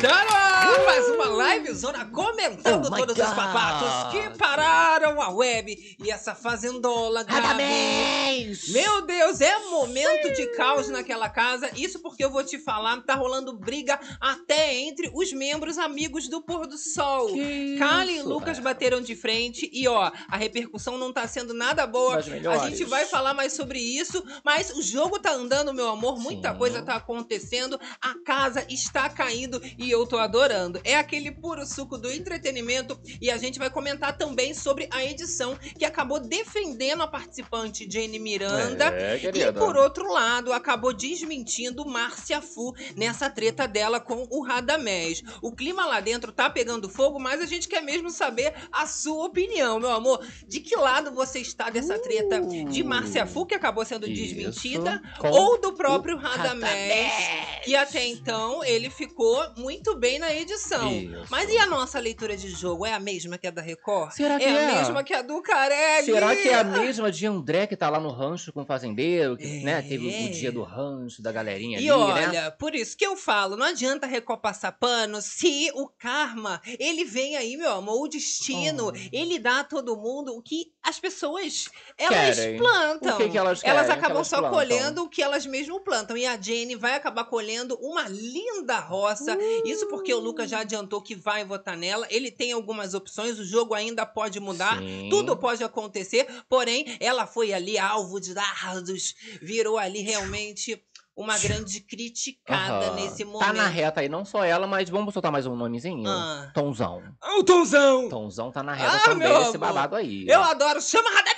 Tá no ar, mais uma livezona comentando Oh todos os God. papatos que pararam a web e essa fazendola, Gabi. Radamés! Meu Deus, é momento de caos naquela casa. Isso porque eu vou te falar, tá rolando briga até entre os membros amigos do Pôr do Sol. Kali e Lucas velho. bateram de frente e ó, a repercussão não tá sendo nada boa. A gente vai falar mais sobre isso, mas o jogo tá andando, meu amor, muita Sim. coisa tá acontecendo, a casa está caindo e eu tô adorando. É aquele puro suco do entretenimento e a gente vai comentar também sobre a edição que acabou defendendo a participante Jenny Miranda. É, E por outro lado, acabou desmentindo Márcia Fu nessa treta dela com o Radamés. O clima lá dentro tá pegando fogo, mas a gente quer mesmo saber a sua opinião, meu amor. De que lado você está dessa treta? De Márcia Fu, que acabou sendo Isso, desmentida, ou do próprio o Radamés, que até então ele ficou muito bem na edição. Isso. Mas e a nossa leitura de jogo? É a mesma que a da Record? Será que é, é? a mesma que a do Carelli? Será que é a mesma de André que tá lá no rancho com o fazendeiro? Que, É. né, teve o dia do rancho, da galerinha E ali, olha, né? por isso que eu falo, não adianta Record passar pano se o karma, ele vem aí, meu amor, o destino, Oh. ele dá a todo mundo o que as pessoas, elas Querem. plantam. O que, que elas querem? Elas acabam elas só plantam? colhendo o que elas mesmo plantam. E a Jenny vai acabar colhendo uma linda roça. Isso porque o Lucas já adiantou que vai votar nela. Ele tem algumas opções, o jogo ainda pode mudar. Sim. Tudo pode acontecer, porém, ela foi ali alvo de dardos, virou ali realmente uma grande criticada Aham. nesse momento. Tá na reta aí, não só ela, mas vamos soltar mais um nomezinho? Ah. Tonzão. Ah, o Tonzão! Tonzão tá na reta Ah, também, esse babado aí. Eu adoro, chama Radamés!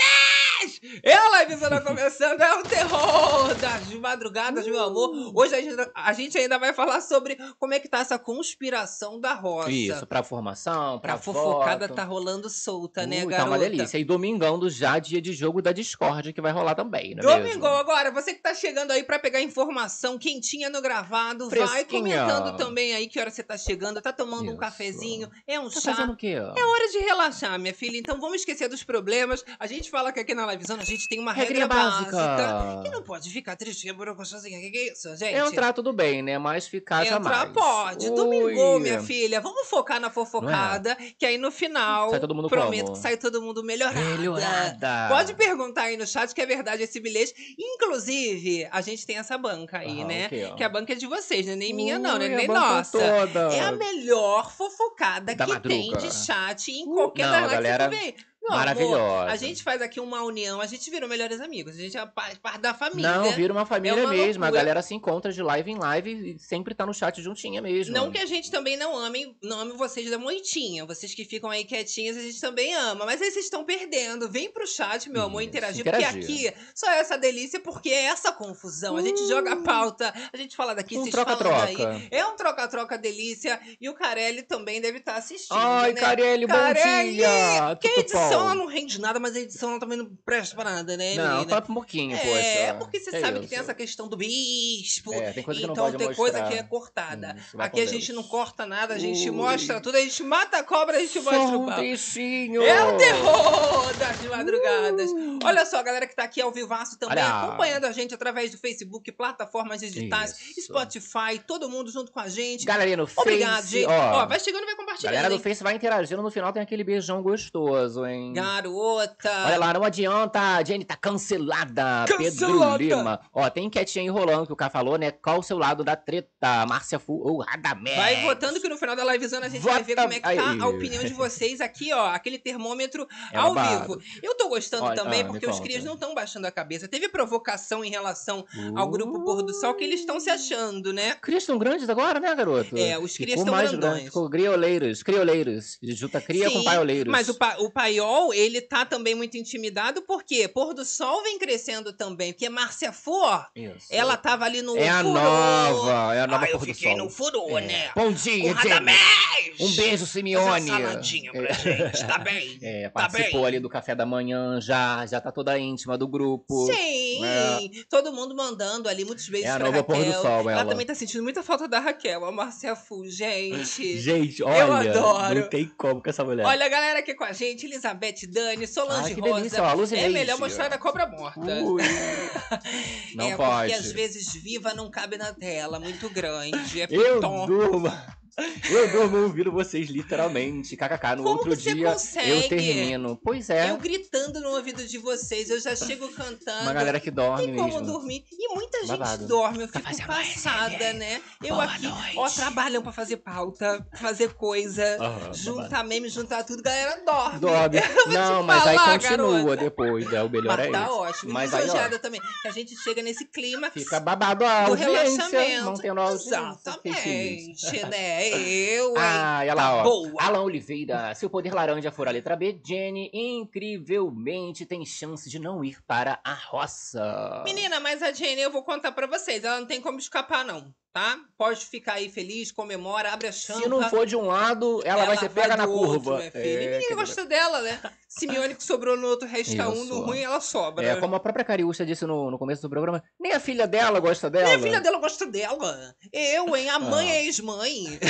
É a livezona começando, é o terror das madrugadas, meu amor. Hoje a gente, a gente ainda vai falar sobre como é que tá essa conspiração da roça. Isso, pra formação, pra, Pra fofocada tá rolando solta, né, Uh, garota? Tá uma delícia. E domingando já, dia de jogo da Discord que vai rolar também, né Domingo, mesmo? agora, você que tá chegando aí pra pegar informação quentinha no gravado, vai Fresquinha. comentando também aí que hora você tá chegando, tá tomando um Isso. cafezinho, é um Tá chá. fazendo o quê? É hora de relaxar, minha filha. Então vamos esquecer dos problemas. A gente fala que aqui na Livezona a gente tem uma regra básica. básica. Que não pode ficar triste, burocochazinha. O que, que é isso, gente? Entrar tudo bem, né? Mas ficar Entrar jamais. pode. Ui. Domingo, minha filha. Vamos focar na fofocada, que aí no final. Sai todo mundo prometo como? que sai todo mundo melhorado. Melhorada. Pode perguntar aí no chat que é verdade esse bilhete. Inclusive, a gente tem essa banca aí, Aham, né? o quê, ó? Que a banca é de vocês, né? Nem minha, não, né? Ui, a Nem nossa. Toda. É a melhor fofocada Da que tem madruga. de chat em Uh, qualquer não, lives galera que vem. Meu amor, Maravilhosa. a gente faz aqui uma união, a gente virou melhores amigos, a gente é pa- parte da família. Não, vira uma família É uma mesmo. A loucura. galera se encontra de live em live e sempre tá no chat juntinha mesmo. Não que a gente também não ame, não ame vocês da moitinha. Vocês que ficam aí quietinhas, a gente também ama. Mas aí vocês estão perdendo. Vem pro chat, meu amor, Isso, interagir. interagir. Porque aqui só é essa delícia, porque é essa confusão. A gente joga a pauta, a gente fala daqui, Um vocês falam troca-troca. daí. É um troca-troca delícia. E o Carelli também deve estar assistindo, Ai, né? Carelli, bom Carelli! dia! A Tudo edição ela não rende nada, mas a edição ela também não presta pra nada, né, Não, menina? fala um pouquinho, É, poxa. porque você Que sabe que isso? tem essa questão do bispo. É, tem coisa que então tem mostrar. coisa que é cortada. Hum, Aqui a com gente Deus. não corta nada, a gente Ui. mostra tudo, a gente mata a cobra, a gente mostra Só o um pau. trechinho! É o terror das madrugadas. Olha só, a galera que tá aqui ao vivaço também, Olha. acompanhando a gente através do Facebook, plataformas digitais, Isso. Spotify, todo mundo junto com a gente. Galerinha no Obrigado, Face, gente. ó. Ó, vai chegando e vai compartilhando. Galera do hein? Face vai interagindo, no final tem aquele beijão gostoso, hein? Garota. Olha lá, não adianta, a Jenny tá cancelada. Cancelada. Pedro Lima. Ó, tem enquetinha aí rolando que o cara falou, né? Qual o seu lado da treta? Márcia Fu ou Radamés? Vai votando que no final da livezona a gente vai ver Vota como é que tá aí. a opinião de vocês aqui, ó. Aquele termômetro É ao babado. vivo. Eu tô gostando Olha, também ah, porque os crias não estão baixando a cabeça. Teve provocação em relação ao grupo Pôr do Sol que eles estão se achando, né? Crias estão grandes agora, né, garoto? É, os crias estão grandões. grande, ficou grioleiros, crioleiros. Junta cria Sim, com paioleiros. Mas o, pa o Paiol, ele tá também muito intimidado, porque Pôr do Sol vem crescendo também. Porque Márcia Isso. ela tava ali no É a furor. nova, é a nova Ah, eu Pôr do fiquei Sol. no furor, É. né? Bom dia. Radamés! Um beijo, Simeone. Faz saladinha pra gente, tá bem? É, Tá participou bem. ali do café da manhã já, já tá toda íntima do grupo. Sim, É. todo mundo mandando ali muitos beijos É a pra nova Raquel. pôr do sol, ela ela. também tá sentindo muita falta da Raquel, a Márcia Fu, gente. Gente, olha, adoro. não tem como com essa mulher. Olha a galera aqui com a gente, Elizabeth, Dani, Solange Ai, que Rosa. delícia, ó, é melhor mostrar da cobra morta. Ui. Não é pode. porque às vezes viva não cabe na tela, muito grande. É Eu durmo. Eu durmo ouvindo vocês, literalmente. KKK, no Como outro você dia consegue? eu termino. Pois é, Eu gritando no ouvido de vocês, eu já chego cantando. uma galera que dorme Tem como mesmo. dormir. E muita gente Babado. dorme, eu fico fazendo passada, ASMR. né? Eu Boa aqui, noite. ó, trabalham pra fazer pauta, fazer coisa, babado. juntar meme, juntar tudo, galera dorme. Dorme. Não, mas aí falar, continua garota. depois, né? O melhor Mas é tá isso. ótimo. Mas aí, ó, também. Que a gente chega nesse clima fica babado a do relaxamento. mantendo a audiência. Que que é? Eu, hein? Ah, olha lá, ó. Boa. Alan Oliveira, se o poder laranja for a letra B, Jenny incrivelmente tem chance de não ir para a roça. Menina, mas a Jenny, eu vou contar pra vocês. Ela não tem como escapar, não. Tá? Pode ficar aí feliz, comemora, abre a champa. Se não for de um lado, ela, vai ser pega na curva. Outro. É, e ninguém gosta dela, né? Simeone que sobrou no outro resta um, no Isso. ruim ela sobra. É, como a própria Cariúcha disse no, no começo do programa, nem a filha dela gosta dela. Nem a filha dela gosta dela. Eu, hein? A mãe Ah. é ex-mãe.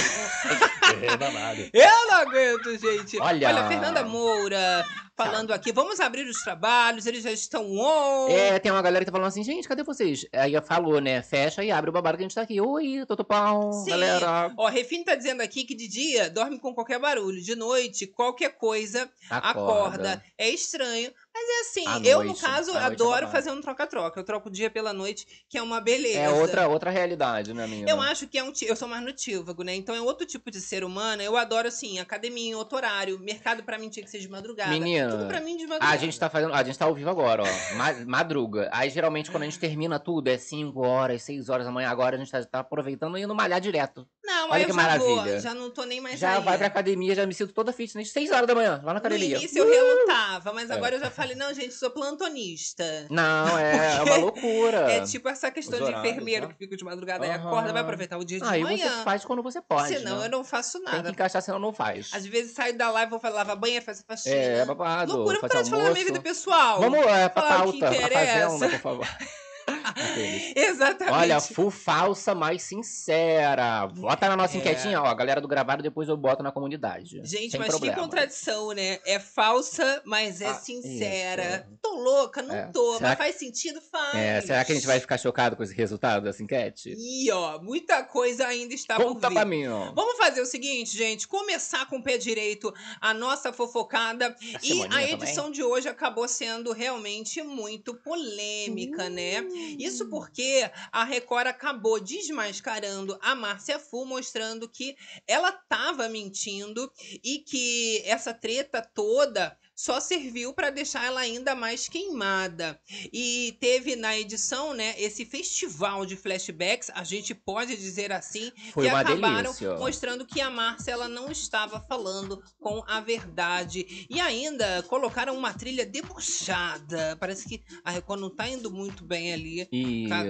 É. Eu não aguento, gente. Olha. Olha, Fernanda Moura falando aqui. Vamos abrir os trabalhos, eles já estão on. É, tem uma galera que tá falando assim, gente, cadê vocês? Aí falou, né? Fecha e abre o babado que a gente tá aqui. Oi, Totopão, Sim. galera. Ó, Refine tá dizendo aqui que de dia dorme com qualquer barulho, de noite qualquer coisa acorda. É estranho, mas é assim. À eu, no noite, caso, à noite é adoro babado. fazer um troca-troca. Eu troco o dia pela noite, que é uma beleza. É outra, outra realidade, né, minha? Eu acho que é um. Eu sou mais notívago, né? Então é outro tipo de ser humano. Eu adoro, assim, academia em outro horário. Mercado pra mim tinha que ser de madrugada. Menina, Tudo pra mim de madrugada. A gente tá fazendo. A gente tá ao vivo agora, ó. ma- Madruga. Aí geralmente quando a gente termina tudo é 5 horas, 6 horas da manhã. Agora a gente tá, tá aproveitando e indo malhar direto. Não, Olha aí que maravilha. vou. Já não tô nem mais já aí. vai pra academia, já me sinto toda fitness. 6 horas da manhã, lá na No academia. início eu relutava, mas É. agora eu já falei, não, gente, sou plantonista. Não, é, é uma loucura. É tipo essa questão Os de horários, enfermeiro né? que fica de madrugada e Aham. acorda, vai aproveitar o dia de Aí manhã. você faz quando você pode. Senão né? eu não faço Tem que nada. encaixar, senão não faz. Às vezes saio da live, vou falar, lava banheiro, faço faxina. É, babado. Loucura, faz para de falar da minha vida pessoal. Vamos é, pra Falar o que pauta, pra interessa. fazenda, por favor. Exatamente. Olha, full falsa, mas sincera. Bota na nossa É. enquetinha, ó. A galera do gravado depois eu boto na comunidade. Gente, Sem mas problema. que contradição, né? É falsa, mas é Ah, sincera. isso. Tô louca, não É. tô. Será mas que- faz sentido? Faz. É, será que a gente vai ficar chocado com esse resultado dessa enquete? Ih, ó, muita coisa ainda está Conta por vir. pra mim, ó. Vamos fazer o seguinte, gente. Começar com o pé direito a nossa fofocada. E Simoninha a também. edição de hoje acabou sendo realmente muito polêmica, né? Isso porque a Record acabou desmascarando a Márcia Fu, mostrando que ela estava mentindo e que essa treta toda só serviu para deixar ela ainda mais queimada. E teve na edição, né, esse festival de flashbacks, a gente pode dizer assim, Foi que acabaram delícia. mostrando que a Márcia ela não estava falando com a verdade. E ainda colocaram uma trilha debochada. Parece que a Record não tá indo muito bem ali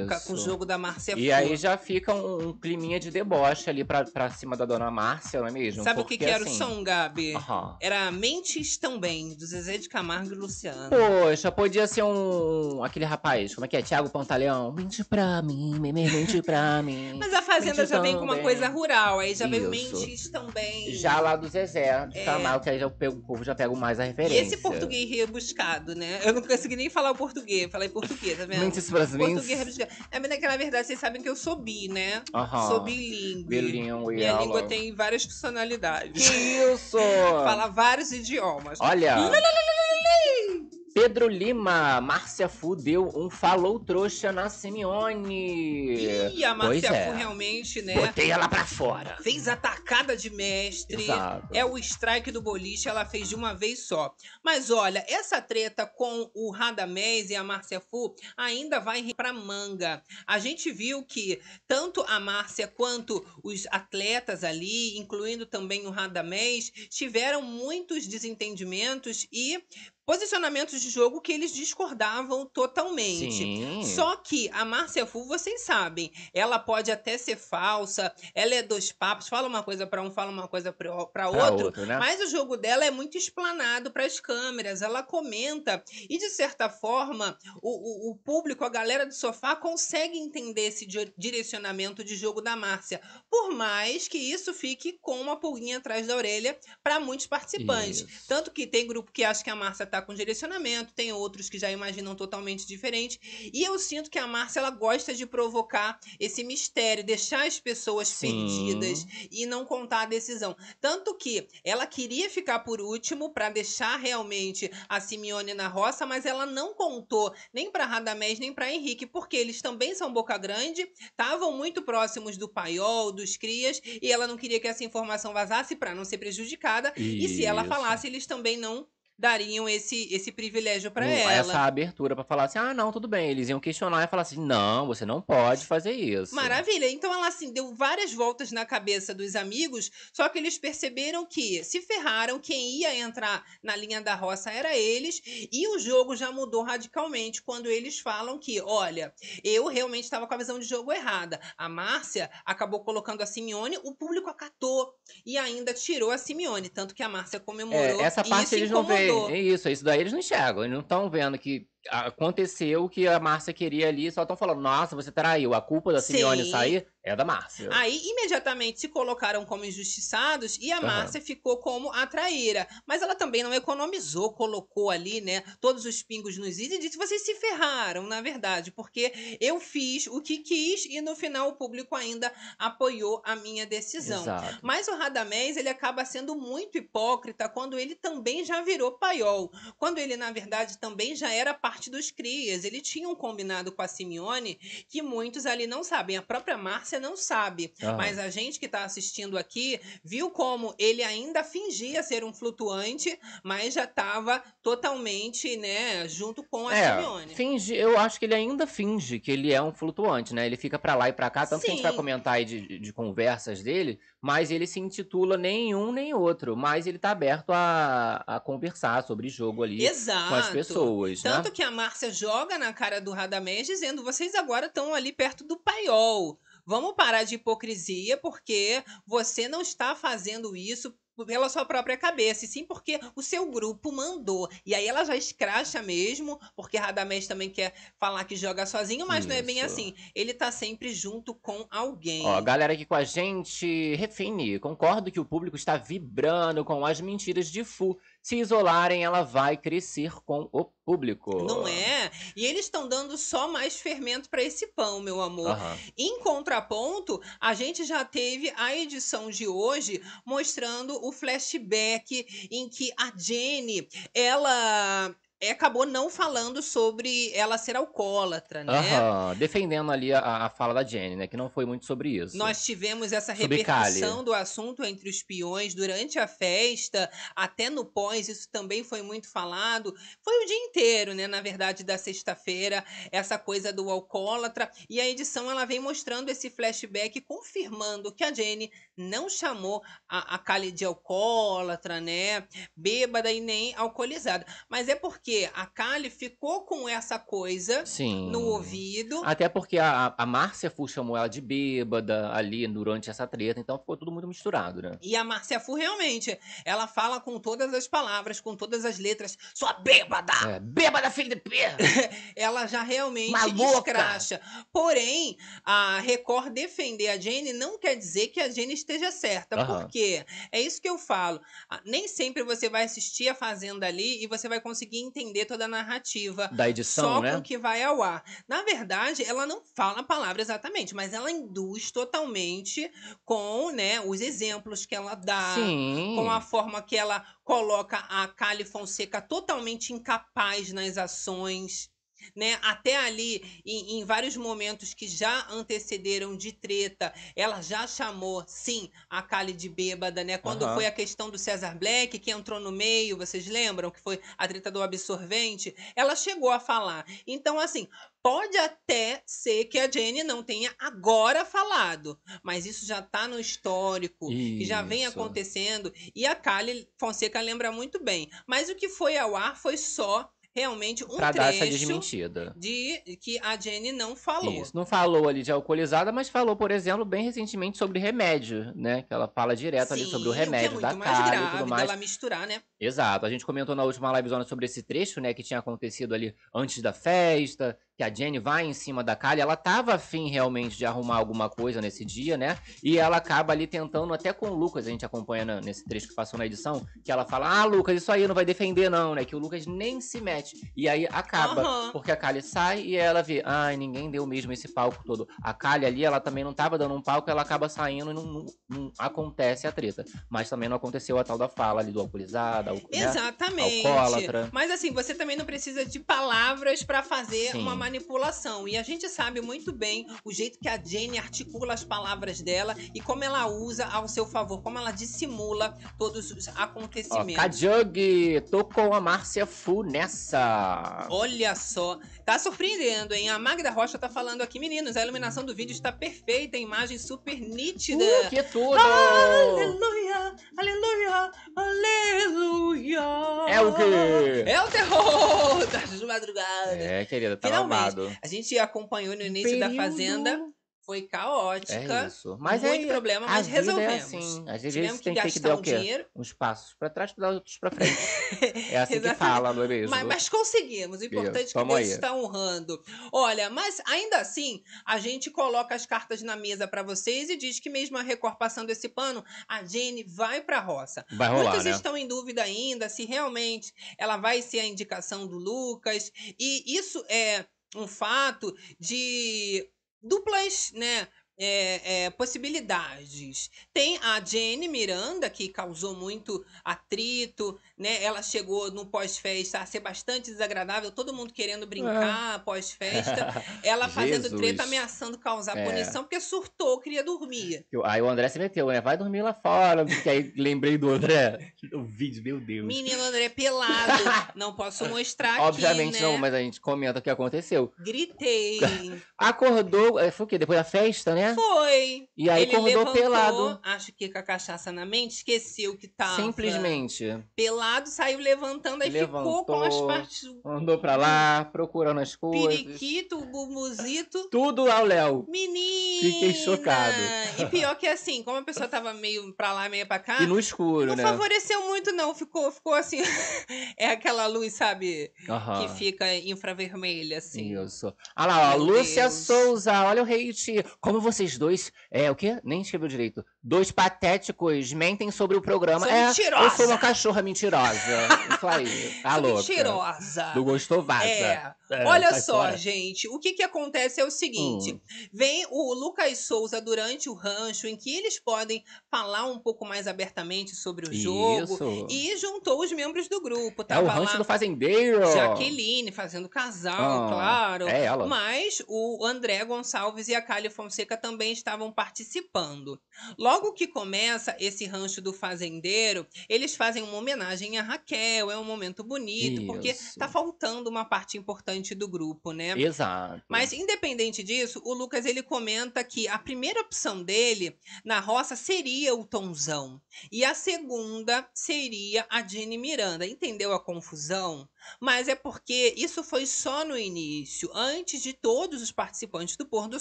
ca- com o jogo da Márcia E aí já fica um, um climinha de deboche ali pra, pra cima da dona Márcia, não é mesmo? Sabe o que, Porque, que era assim, o som, Gabi? aham. Era Mentes Também, do Zezé de Camargo e Luciano. Poxa, podia ser um. aquele rapaz, como é que é? Tiago Pantaleão. Mente pra mim, me- me- mente pra mim. Mas a Fazenda Mentes já vem com uma coisa rural, aí já Isso. Mentes Também. Já lá do Zezé, de É. Camargo, que aí já, o pe- o povo já pega mais a E referência. esse português rebuscado, né? Eu não consegui nem falar o português, falei português, tá vendo? Mentes pras mim. Português rebuscado. É, mas que na verdade vocês sabem que eu sou bi, né? Aham. Sou bilíngue. Bilíngue, Minha ela. língua tem várias personalidades. Que isso! Fala vários idiomas. Olha. no no no no no Pedro Lima, Márcia Fu deu um falou trouxa na Simeone. E a Márcia é. Fu realmente, né? Botei ela pra fora. Fez a tacada de mestre. Exato. É o strike do boliche, ela fez de uma vez só. Mas olha, essa treta com o Radamés e a Márcia Fu ainda vai pra manga. A gente viu que tanto a Márcia quanto os atletas ali, incluindo também o Radamés, tiveram muitos desentendimentos e posicionamentos de jogo que eles discordavam totalmente. Sim. Só que a Márcia Fu, vocês sabem, ela pode até ser falsa, ela é dois papos, fala uma coisa pra um, fala uma coisa pra Pra outro, outro, né? mas o jogo dela é muito explanado para as câmeras, ela comenta e de certa forma o, o, o público, a galera do sofá consegue entender esse di- direcionamento de jogo da Márcia, por mais que isso fique com uma pulguinha atrás da orelha para muitos participantes. Isso. Tanto que tem grupo que acha que a Márcia tá com direcionamento, tem outros que já imaginam totalmente diferente. E eu sinto que a Márcia ela gosta de provocar esse mistério, deixar as pessoas Sim. perdidas e não contar a decisão. Tanto que ela queria ficar por último para deixar realmente a Simeone na roça, mas ela não contou nem para Radamés nem para Henrique, porque eles também são boca grande, estavam muito próximos do paiol, dos crias, e ela não queria que essa informação vazasse para não ser prejudicada. E se ela Isso. falasse, eles também não dariam esse, esse privilégio para Não, ela. Essa abertura pra falar assim, ah, não, tudo bem. Eles iam questionar e falar assim, não, você não pode fazer isso. Maravilha. Então ela assim deu várias voltas na cabeça dos amigos, só que eles perceberam que se ferraram, quem ia entrar na linha da roça era eles, e o jogo já mudou radicalmente quando eles falam que, olha, eu realmente estava com a visão de jogo errada. A Márcia acabou colocando a Simeone, o público acatou e ainda tirou a Simeone, tanto que a Márcia comemorou É, essa parte eles não veem. É isso, isso daí eles não enxergam. Eles não estão vendo que aconteceu o que a Márcia queria ali, só estão falando, nossa, você traiu. A culpa da Simeone Sim. sair é da Márcia. Aí, imediatamente se colocaram como injustiçados e a Aham. Márcia ficou como a traíra. Mas ela também não economizou, colocou ali, né, todos os pingos nos is e disse: vocês se ferraram, na verdade, porque eu fiz o que quis e no final o público ainda apoiou a minha decisão. Exato. Mas o Radamés, ele acaba sendo muito hipócrita quando ele também já virou paiol. Quando ele, na verdade, também já era parte dos crias. Ele tinha um combinado com a Simeone que muitos ali não sabem. A própria Márcia não sabe. Aham. Mas a gente que está assistindo aqui viu como ele ainda fingia ser um flutuante, mas já estava totalmente, né, junto com a É, Simeone. finge, eu acho que ele ainda finge que ele é um flutuante, né? Ele fica pra lá e pra cá, tanto que a gente vai Sim. comentar aí de, de conversas dele, mas ele se intitula nem um nem outro, mas ele tá aberto a, a conversar sobre jogo ali Exato. com as pessoas, né? Tanto que a Márcia joga na cara do Radamés dizendo: vocês agora estão ali perto do paiol. Vamos parar de hipocrisia, porque você não está fazendo isso pela sua própria cabeça, e sim porque o seu grupo mandou. E aí ela já escracha mesmo, porque Radamés também quer falar que joga sozinho, mas não é bem Isso. assim. Ele tá sempre junto com alguém. Ó, galera aqui com a gente, refine, concordo que o público está vibrando com as mentiras de Fu. Se isolarem, ela vai crescer com o público. Não é? E eles estão dando só mais fermento para esse pão, meu amor. Aham. Em contraponto, a gente já teve a edição de hoje mostrando o flashback em que a Jenny, ela acabou não falando sobre ela ser alcoólatra, né? Aham, defendendo ali a, a fala da Jenny, né? Que não foi muito sobre isso. Nós tivemos essa repercussão do assunto entre os peões durante a festa, até no pós, isso também foi muito falado. Foi o dia inteiro, né? Na verdade, da sexta-feira, essa coisa do alcoólatra. E a edição ela vem mostrando esse flashback, confirmando que a Jenny não chamou a, a Kali de alcoólatra, né? Bêbada e nem alcoolizada. Mas é porque a Kali ficou com essa coisa Sim. no ouvido. Até porque a, a Márcia Fu chamou ela de bêbada ali durante essa treta, então ficou tudo muito misturado, né? E a Márcia Fu, realmente, ela fala com todas as palavras, com todas as letras. Sua bêbada! É, bêbada, filho de P! Ela já realmente Maluca! escracha. Porém, a Record defender a Jenny não quer dizer que a Jenny esteja certa. Aham. Por quê? É isso que eu falo. Nem sempre você vai assistir a Fazenda ali e você vai conseguir entender toda a narrativa. Da edição, Só né? com o que vai ao ar. Na verdade, ela não fala a palavra exatamente, mas ela induz totalmente com né, os exemplos que ela dá Sim. com a forma que ela coloca a Kali Fonseca totalmente incapaz nas ações. Né? Até ali, em, em vários momentos que já antecederam de treta, ela já chamou, sim, a Kali de bêbada, né? Quando Aham. foi a questão do Cesar Black, que entrou no meio, vocês lembram? Que foi a treta do absorvente? Ela chegou a falar. Então, assim, Pode até ser que a Jenny não tenha agora falado, mas isso já tá no histórico, que já vem Isso. acontecendo, e a Kali Fonseca lembra muito bem. Mas o que foi ao ar foi só realmente um Pra dar essa trecho desmentida. de que a Jenny não falou. Isso. Não falou ali de alcoolizada, mas falou, por exemplo, bem recentemente sobre remédio, né? Que ela fala direto ali sobre o Sim, é remédio muito da mais Kali e grave tudo mais. dela misturar, né? Exato. A gente comentou na última livezona sobre esse trecho, né, que tinha acontecido ali antes da festa, que a Jenny vai em cima da Kali, ela tava afim realmente de arrumar alguma coisa nesse dia, né? E ela acaba ali tentando, até com o Lucas, a gente acompanha na- nesse trecho que passou na edição, que ela fala: Ah, Lucas, isso aí não vai defender, não, né? Que o Lucas nem se mete. E aí acaba, Aham. porque a Kali sai e ela vê, ai, ninguém deu mesmo esse palco todo. A Kali ali, ela também não tava dando um palco, ela acaba saindo e não, não- não acontece a treta. Mas também não aconteceu a tal da fala ali do alcoolizada, alco- né? Exatamente. Alcoólatra. Mas assim, você também não precisa de palavras pra fazer Sim. uma manipulação. E a gente sabe muito bem o jeito que a Jenny articula as palavras dela e como ela usa ao seu favor, como ela dissimula todos os Ó, acontecimentos. Kajug, tô com a Márcia Fu nessa. Olha só, tá surpreendendo, hein? A Magda Rocha tá falando aqui, meninos, a iluminação do vídeo está perfeita, a imagem super nítida. Uh, que tudo! Aleluia, aleluia, aleluia. É o quê? É o terror das madrugadas. É, querida, tá Finalmente. A gente acompanhou no início da Período. Foi caótica. É isso. Mas muito é, problema, a mas vida é resolvemos. assim. Às vezes Tivemos que tem que ter que gastar dar um o quê? dinheiro, Uns passos pra trás pra dar outros pra frente. É assim que fala, não é mesmo? mas, mas conseguimos. O importante é que Deus aí. está honrando. Olha, mas ainda assim, a gente coloca as cartas na mesa para vocês e diz que mesmo a Record passando esse pano, a Jenny vai pra roça. Vai rolar, Muitos né? estão em dúvida ainda se realmente ela vai ser a indicação do Lucas. E isso é um fato de duplas, né? É, é, possibilidades. Tem a Jenny Miranda, que causou muito atrito, né? Ela chegou no pós-festa a ser bastante desagradável, todo mundo querendo brincar pós-festa. Ela fazendo Jesus. treta, ameaçando causar É. punição, porque surtou, queria dormir. Eu- Aí o André se meteu, né? Vai dormir lá fora. Porque aí lembrei do André. O vídeo, meu Deus. Menino André pelado. Não posso mostrar aqui, Obviamente né? não, mas a gente comenta o que aconteceu. Gritei. Acordou, é, foi o quê? Depois da festa, né? Foi. E aí Ele acordou levantou, pelado. acho que com a cachaça na mente, esqueceu que tava Simplesmente. pelado, saiu levantando, aí ficou com as Levantou, partes Andou pra lá, procurando as coisas. periquito, o bubuzito. Tudo ao Léo. Menina! Fiquei chocado. E pior que assim, como a pessoa tava meio pra lá, meio pra cá, E no escuro, não né? favoreceu muito não, ficou, ficou assim, é aquela luz, sabe, Aham. que fica infravermelha, assim. Isso. Olha lá, ó. Lúcia Deus. Souza, olha o hate. Como vocês dois. É o quê? Nem escreveu direito. Dois patéticos mentem sobre o programa. Sou é, mentirosa. eu sou uma cachorra mentirosa. Isso aí. Tá Sou louca. mentirosa. Do gostou vaza. É. É, Olha só, fora. gente, o que que acontece é o seguinte: Hum. vem o Lucas Souza durante o rancho, em que eles podem falar um pouco mais abertamente sobre o jogo. Isso. E juntou os membros do grupo. É Tava o rancho do fazendeiro. Jaqueline fazendo casal, Ah, claro. É ela. Mas o André Gonçalves e a Cali Fonseca também estavam participando. Logo que começa esse rancho do fazendeiro, eles fazem uma homenagem a Raquel, é um momento bonito, porque Isso. tá faltando uma parte importante do grupo, né? Exato. Mas independente disso, o Lucas ele comenta que a primeira opção dele na roça seria o Tonzão e a segunda seria a Jenny Miranda. Entendeu a confusão? Mas é porque isso foi só no início, antes de todos os participantes do Pôr do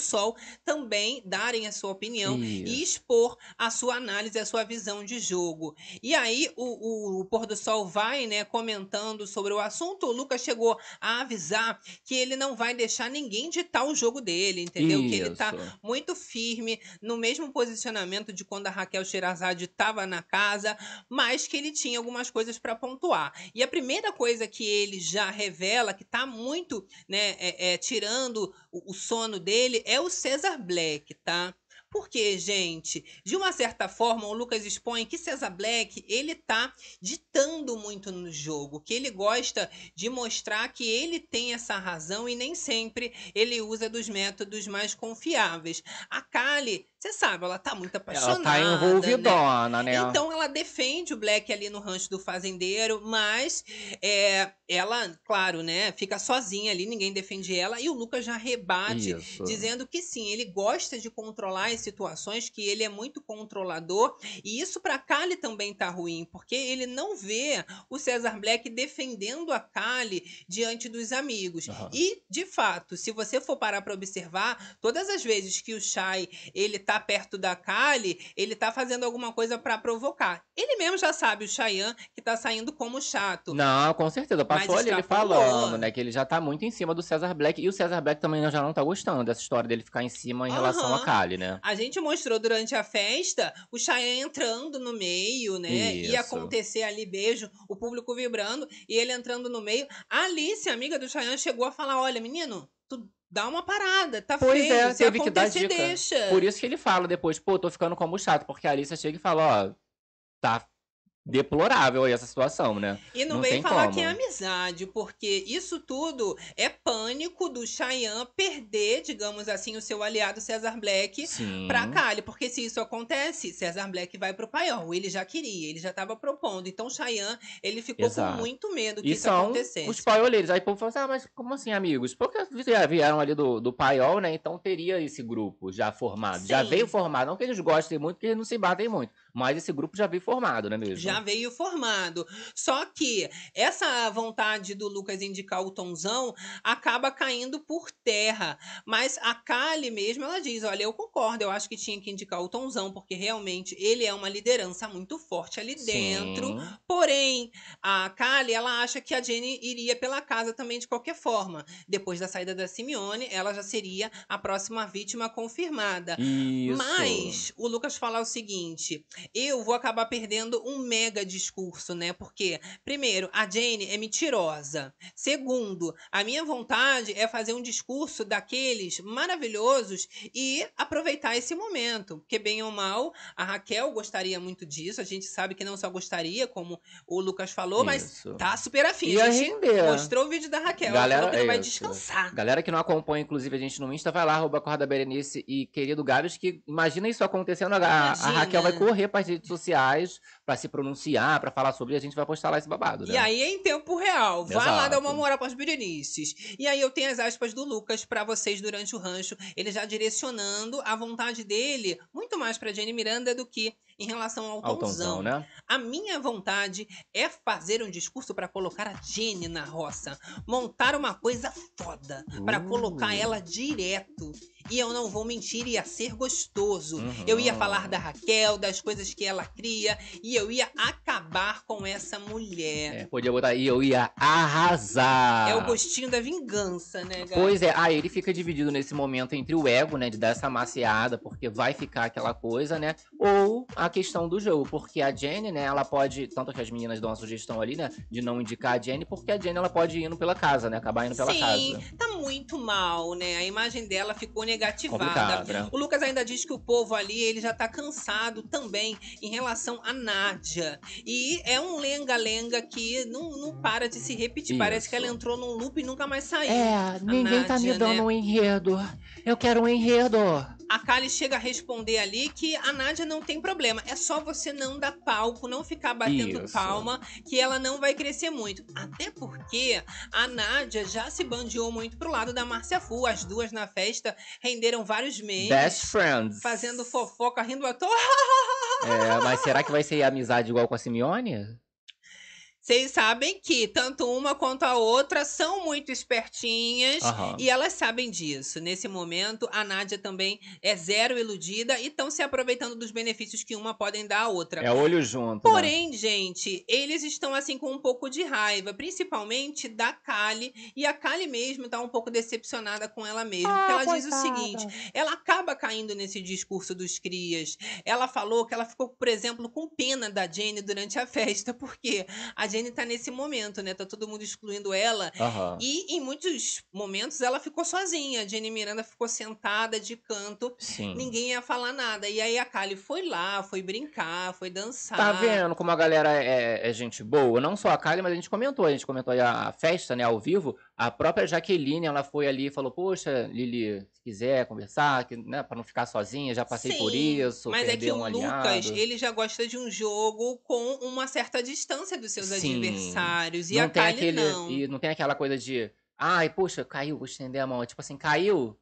Sol também darem a sua opinião e Isso. expor a sua análise, a sua visão de jogo. E aí o, o, o Pôr do Sol vai, né, comentando sobre o assunto. O Lucas chegou a avisar que ele não vai deixar ninguém ditar o jogo dele, entendeu? Que ele tá Isso. muito firme no mesmo posicionamento de quando a Raquel Sherazade estava na casa, mas que ele tinha algumas coisas para pontuar. E a primeira coisa que ele já revela, que tá muito, né, é, é, tirando o, o sono dele, é o Cesar Black, tá? Porque, gente, de uma certa forma, o Lucas expõe que Cesar Black, ele tá ditando muito no jogo, que ele gosta de mostrar que ele tem essa razão e nem sempre ele usa dos métodos mais confiáveis. A Kali, você sabe, ela tá muito apaixonada. Ela tá envolvidona, né? né? Então ela defende o Black ali no rancho do fazendeiro, mas é, ela, claro, né, fica sozinha ali, ninguém defende ela, e o Lucas já rebate, Isso. dizendo que sim, ele gosta de controlar as situações, que ele é muito controlador, e isso pra Kali também tá ruim, porque ele não vê o Cesar Black defendendo a Kali diante dos amigos. Aham. E, de fato, se você for parar pra observar, todas as vezes que o Shai ele tá perto da Kali, ele tá fazendo alguma coisa pra provocar. Ele mesmo já sabe, o Cheyenne, que tá saindo como chato. Não, com certeza. Passou ali ele falando, né? Que ele já tá muito em cima do Cesar Black. E o Cesar Black também já não tá gostando dessa história dele ficar em cima em relação a. Kali, né? A gente mostrou durante a festa o Cheyenne entrando no meio, né? Isso. Ia acontecer ali beijo, o público vibrando e ele entrando no meio. A Alice, amiga do Cheyenne, chegou a falar: olha, menino, tu dá uma parada, tá Pois feio. é, se teve que dar dica. deixa. Por isso que ele fala depois, pô, tô ficando como chato. Porque a Alicia chega e fala, ó, tá deplorável aí essa situação, né? E não, Não vem falar como. que é amizade, porque isso tudo é pânico do Cheyenne perder, digamos assim, o seu aliado Cesar Black pra Kali. Porque se isso acontece, Cesar Black vai pro paiol. Ele já queria, ele já tava propondo. Então o Cheyenne, ele ficou Exato. com muito medo que E isso são acontecesse. os paioleiros. Aí o povo fala assim, ah, mas como assim, amigos? Porque já vieram ali do, do paiol, né? Então teria esse grupo já formado. Já Sim. veio formado. Não que eles gostem muito, que eles não se batem muito. Mas esse grupo já veio formado, não é mesmo? Já veio formado. Só que essa vontade do Lucas indicar o Tonzão acaba caindo por terra. Mas a Kali mesmo, ela diz: olha, eu concordo, eu acho que tinha que indicar o Tonzão, porque realmente ele é uma liderança muito forte ali dentro. Sim. Porém, a Kali, ela acha que a Jenny iria pela casa também de qualquer forma. Depois da saída da Simeone, ela já seria a próxima vítima confirmada. Isso. Mas o Lucas fala o seguinte: eu vou acabar perdendo um mega discurso, né? Porque, primeiro, a Jane é mentirosa. Segundo, a minha vontade é fazer um discurso daqueles maravilhosos e aproveitar esse momento. Porque, bem ou mal, a Raquel gostaria muito disso. A gente sabe que não só gostaria, como o Lucas falou, mas Isso. tá super afim. Ia a gente render. mostrou o vídeo da Raquel. Galera, ela que não vai isso. descansar. Galera que não acompanha, inclusive, a gente no Insta, vai lá, arroba Corda Berenice e querido Gabs, que imagina isso acontecendo, a, a. Raquel vai correr para as redes sociais pra se pronunciar, pra falar sobre, a gente vai postar lá esse babado, né? E aí é em tempo real. Vai lá Exato. dar uma moral pras berenices. E aí eu tenho as aspas do Lucas pra vocês durante o rancho. Ele já direcionando a vontade dele muito mais pra Jenny Miranda do que em relação ao Ao né? A minha vontade é fazer um discurso pra colocar a Jenny na roça. Montar uma coisa foda Uh. colocar ela direto. E eu não vou mentir, ia ser gostoso. Uhum. Eu ia falar da Raquel, das coisas que ela cria, e eu ia acabar com essa mulher. É, podia botar aí, eu ia arrasar. É o gostinho da vingança, né, Gabi? Pois é, aí ele fica dividido nesse momento entre o ego, né, de dar essa maciada, porque vai ficar aquela coisa, né, ou a questão do jogo, porque a Jenny, né, ela pode, tanto que as meninas dão uma sugestão ali, né, de não indicar a Jenny, porque a Jenny, ela pode ir indo pela casa, né, acabar indo pela Sim, casa. tá muito mal, né? A imagem dela ficou negativada. Complicado? O Lucas ainda diz que o povo ali, ele já tá cansado também em relação a Nádia. E é um lenga-lenga que não, não para de se repetir. Parece que Isso. ela entrou num loop e nunca mais saiu. É, ninguém tá me Nádia, dando né? um enredo. Eu quero um enredo. A Kali chega a responder ali que a Nádia não tem problema. É só você não dar palco, não ficar batendo Isso. palma, que ela não vai crescer muito. Até porque a Nádia já se bandeou muito pro lado da Márcia Fu. As duas na festa renderam vários memes. Best friends. Fazendo fofoca, rindo à toa. É, mas será que vai ser amizade igual com a Simeone? Vocês sabem que tanto uma quanto a outra são muito espertinhas. Aham. E elas sabem disso. Nesse momento, a Nádia também é zero iludida e estão se aproveitando dos benefícios que uma podem dar à outra. É olho junto. né? Porém, gente, eles estão assim com um pouco de raiva, principalmente da Kali. E a Kali mesmo tá um pouco decepcionada com ela mesma. porque ela diz o seguinte: ela acaba caindo nesse discurso dos crias. Ela falou que ela ficou, por exemplo, com pena da Jane durante a festa, porque a Jenny tá nesse momento, né? Tá todo mundo excluindo ela. Aham. E em muitos momentos ela ficou sozinha. A Jenny Miranda ficou sentada de canto. Sim. Ninguém ia falar nada. E aí a Kali foi lá, foi brincar, foi dançar. Tá vendo como a galera é, é gente boa? Não só a Kylie, mas a gente comentou. A gente comentou aí a festa, né, ao vivo. A própria Jaqueline, ela foi ali e falou: Poxa, Lili, se quiser conversar, que, né, pra não ficar sozinha, já passei por Sim, isso, Mas é que um o Lucas, aliado. ele já gosta de um jogo com uma certa distância dos seus Sim. adversários. E não a tem Kylie aquele. não. E não tem aquela coisa de. Ai, poxa, caiu, vou estender a mão. É Tipo assim, caiu.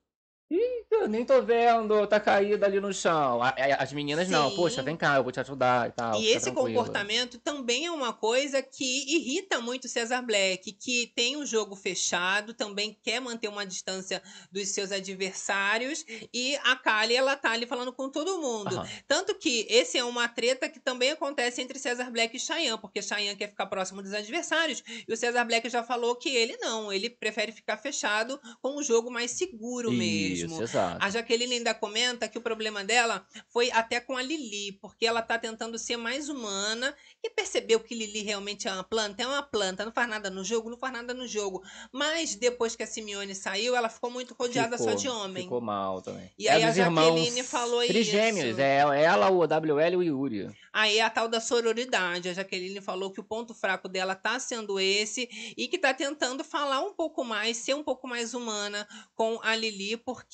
Ih, eu nem tô vendo, tá caída ali no chão. As meninas não, poxa, Sim. vem cá, eu vou te ajudar e tal. E esse tranquila. comportamento também é uma coisa que irrita muito o Cesar Black, que tem um jogo fechado, também quer manter uma distância dos seus adversários, e a Kali, ela tá ali falando com todo mundo. Tanto que esse é uma treta que também acontece entre Cesar Black e Cheyenne, porque Cheyenne quer ficar próximo dos adversários, e o Cesar Black já falou que ele não, ele prefere ficar fechado com um jogo mais seguro mesmo. Isso, exato. A Jaqueline ainda comenta que o problema dela foi até com a Lili, porque ela tá tentando ser mais humana e percebeu que Lili realmente é uma planta, é uma planta, não faz nada no jogo, não faz nada no jogo. Mas depois que a Simeone saiu, ela ficou muito rodeada só de homem. Ficou mal também. E é aí a Jaqueline falou trigêmeos, isso. é ela, o WL e o Yuri. Aí a tal da sororidade. A Jaqueline falou que o ponto fraco dela tá sendo esse e que tá tentando falar um pouco mais, ser um pouco mais humana com a Lili, porque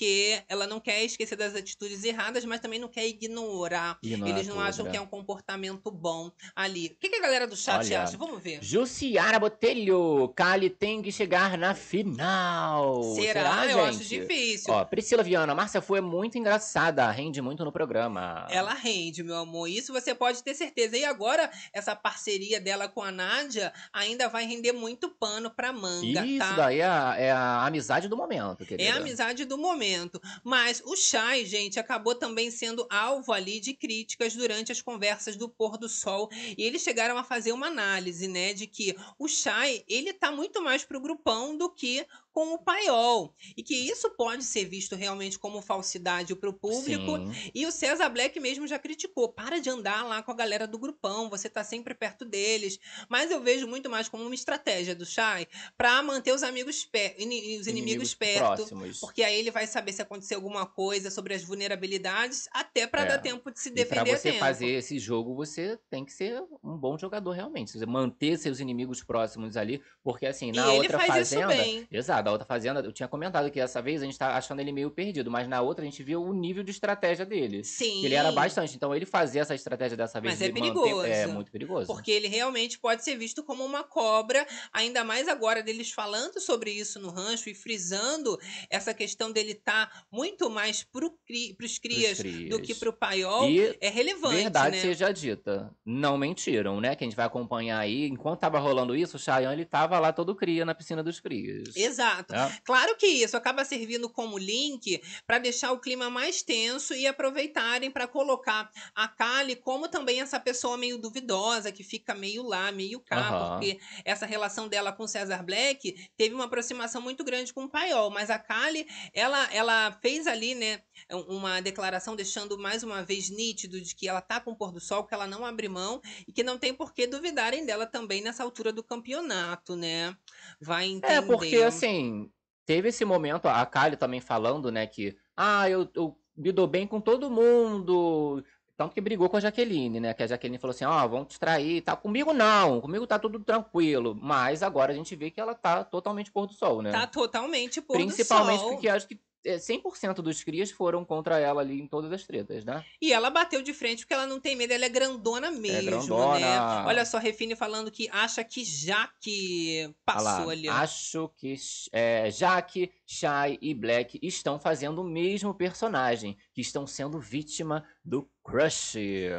ela não quer esquecer das atitudes erradas, mas também não quer ignorar. É Eles não acham toda. que é um comportamento bom ali. O que, que a galera do chat Olha, acha? Vamos ver. Jussiara Botelho, Kali tem que chegar na final. Será? Eu acho difícil. Ó, Priscila Viana, Márcia foi muito engraçada, rende muito no programa. Ela rende, meu amor. Isso você pode ter certeza. E agora, essa parceria dela com a Nádia ainda vai render muito pano pra manga, Isso tá? daí é a, é a amizade do momento, querida. É a amizade do momento. Mas o Chay, gente, acabou também sendo alvo ali de críticas durante as conversas do pôr do sol. E eles chegaram a fazer uma análise, né, de que o Chay, ele tá muito mais pro grupão do que com o paiol. E que isso pode ser visto realmente como falsidade pro público. Sim. E o César Black mesmo já criticou. Para de andar lá com a galera do grupão, você tá sempre perto deles. Mas eu vejo muito mais como uma estratégia do Chay para manter os amigos perto, os inimigos, perto. próximos. Porque aí ele vai saber se acontecer alguma coisa sobre as vulnerabilidades, até para É. dar tempo de se E pra defender a você fazer esse jogo, você tem que ser um bom jogador realmente. Você manter seus inimigos próximos ali, porque assim, E na ele outra fazenda. Exato, a outra fazenda, eu tinha comentado que dessa vez a gente tá achando ele meio perdido, mas na outra a gente viu o nível de estratégia dele. Sim. Ele era bastante. Então ele fazer essa estratégia dessa vez Mas é de manter- perigoso. é muito perigoso. Porque ele realmente pode ser visto como uma cobra, ainda mais agora deles falando sobre isso no rancho e frisando essa questão dele estar muito mais pro cri, pros Pros crias, do que crias. pro paiol. E É relevante, verdade né? seja dita, não mentiram, né? Que a gente vai acompanhar aí. Enquanto tava rolando isso, o Cheyenne ele tava lá todo cria na piscina dos crias. Exato. Né? Claro que isso acaba servindo como link para deixar o clima mais tenso e aproveitarem para colocar a Kali como também essa pessoa meio duvidosa que fica meio lá, meio cá, porque essa relação dela com Cesar Black teve uma aproximação muito grande com o Paiol, mas a Kali, ela ela fez ali, né, uma declaração deixando mais uma vez nítido de que ela tá com o pôr do sol, que ela não abre mão e que não tem por que duvidarem dela também nessa altura do campeonato, né? Vai entender. É, porque assim, teve esse momento, a Kali também falando, né, que, ah, eu, eu me dou bem com todo mundo. Tanto que brigou com a Jaqueline, né? Que a Jaqueline falou assim: ó, vão te trair tal. Comigo não, comigo tá tudo tranquilo. Mas agora a gente vê que ela tá totalmente pôr do sol, né? Tá totalmente pôr Principalmente do sol. porque acho que 100% dos crias foram contra ela ali em todas as tretas, né? E ela bateu de frente porque ela não tem medo, ela é grandona mesmo, né? grandona. Olha só, Refine falando que acha que Jaque passou lá, ali. Acho que é, Jaque, Shai e Black estão fazendo o mesmo personagem, que estão sendo vítima do crush.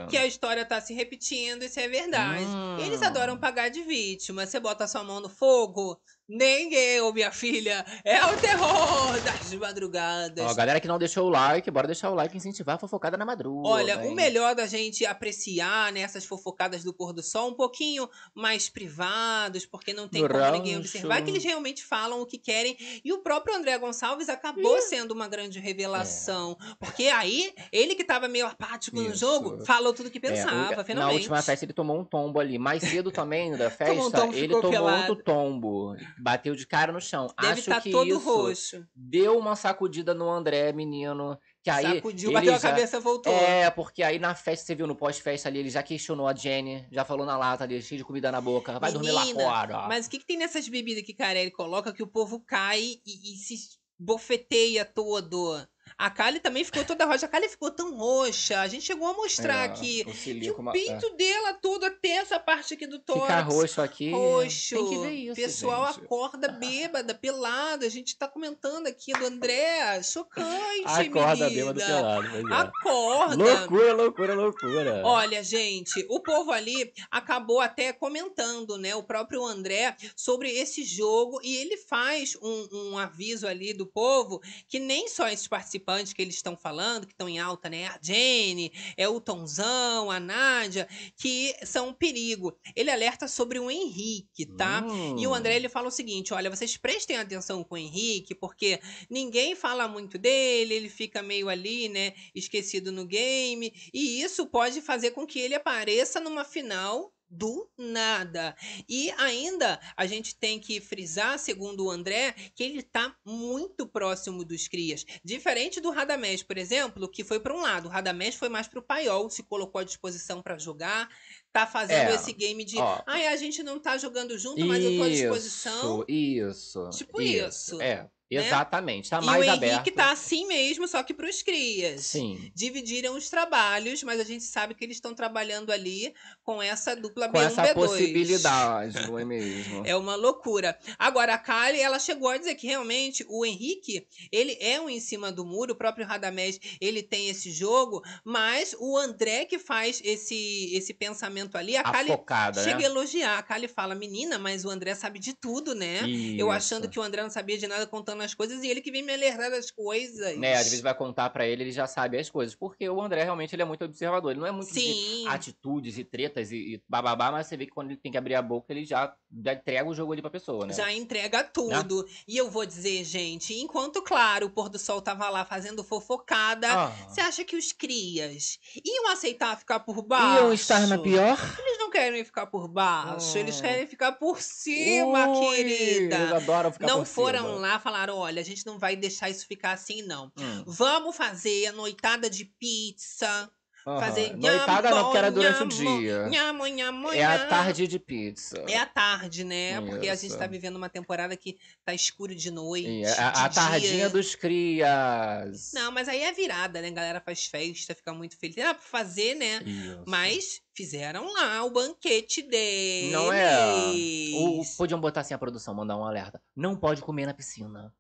Que a história tá se repetindo, isso é verdade. Hum. Eles adoram pagar de vítima. Você bota sua mão no fogo, nem eu, minha filha. É o terror das madrugadas. Ó, galera que não deixou o like, bora deixar o like e incentivar a fofocada na madruga. Olha, o hein? melhor da gente apreciar nessas fofocadas do pôr do sol um pouquinho mais privados, porque não tem No como ninguém observar que eles realmente falam o que querem. E o próprio André Gonçalves acabou sendo uma grande É. revelação. Porque aí, ele que tava meio apático no Isso. jogo, falou tudo que É, o- pensava, na finalmente. última festa ele tomou um tombo ali. Mais cedo também, da Tomou um festa, tombo, ele tomou pelado. outro tombo. Bateu de cara no chão. Deve Acho estar que todo isso roxo. deu uma sacudida no André, menino. Que aí Sacudiu, bateu a já- cabeça, voltou. É, porque aí na festa, você viu no pós-festa ali, ele já questionou a Jenny, já falou na lata ali, cheio de comida na boca. Vai dormir lá Menina, fora. Mas o que, que tem nessas bebidas que Carelli coloca que o povo cai e, e se bofeteia todo? A Kali também ficou toda roxa. A Kali ficou tão roxa. A gente chegou a mostrar É, aqui o que o pinto dela todo, até essa parte aqui do é. tórax. Fica roxo aqui. Roxo. Tem que ver isso, Pessoal gente. acorda bêbada, pelada. A gente tá comentando aqui do André. Chocante, Acorda menina. bêbado pelado. pois é. Acorda. Loucura, loucura, loucura. Olha, gente, o povo ali acabou até comentando, né? O próprio André sobre esse jogo e ele faz um, um aviso ali do povo que nem só esses participantes que eles estão falando, que estão em alta, né? A Jenny, é o Tonzão, a Nádia, que são um perigo. Ele alerta sobre o Henrique, tá? E o. André ele fala o seguinte: olha, vocês prestem atenção com o Henrique, porque ninguém fala muito dele, ele fica meio ali, né, esquecido no game, e isso pode fazer com que ele apareça numa final do nada. E ainda a gente tem que frisar, segundo o André, que ele tá muito próximo dos crias. Diferente do Radamés, por exemplo, que foi para um lado. O Radamés foi mais pro paiol, se colocou à disposição para jogar, tá fazendo É, esse game de, ai, a gente não tá jogando junto, mas eu tô à disposição. Isso, isso. Tipo isso, É, exatamente. Tá e mais o Henrique aberto. tá assim mesmo, só que pros crias. Sim. Dividiram os trabalhos, mas a gente sabe que eles estão trabalhando ali com essa dupla Com B1, essa B2. possibilidade, não é mesmo? É uma loucura. Agora, a Kali, ela chegou a dizer que realmente o Henrique, ele é um em cima do muro, o próprio Radamés, ele tem esse jogo, mas o André que faz esse, esse pensamento ali, a, A Kali focada, chega a né? elogiar. A Kali fala, menina, mas o André sabe de tudo, né? Eu achando Isso. que o André não sabia de nada contando as coisas e ele que vem me alertar das coisas. Né, às vezes vai contar pra ele, ele já sabe as coisas. Porque o André realmente ele é muito observador. Ele não é muito de Sim. atitudes e tretas e, e bababá, mas você vê que quando ele tem que abrir a boca, ele já, já entrega o jogo ali pra pessoa, né? Já entrega tudo. E eu vou dizer, gente, enquanto, claro, o pôr do sol tava lá fazendo fofocada, Ah. você acha que os crias iam aceitar ficar por baixo? Iam estar na pior? Eles não querem ficar por baixo, eles Hum. querem ficar por cima, Ui, querida. Eles adoram ficar Não por foram cima. lá, falaram: olha, a gente não vai deixar isso ficar assim, não. Hum. Vamos fazer a noitada de pizza. Aham. Fazer Noitada não, porque era durante o nhamo, dia. Nhamo, nhamo, É a tarde de pizza. É a tarde, né? Porque a gente Isso. tá vivendo uma temporada que tá escuro de noite. E a, a tardinha dia. dos crias. Não, mas aí é virada, né? A galera faz festa, fica muito feliz. Era pra fazer, né? Isso. Mas fizeram lá o banquete deles. Não é. O, podiam botar assim a produção, mandar um alerta. Não pode comer na piscina.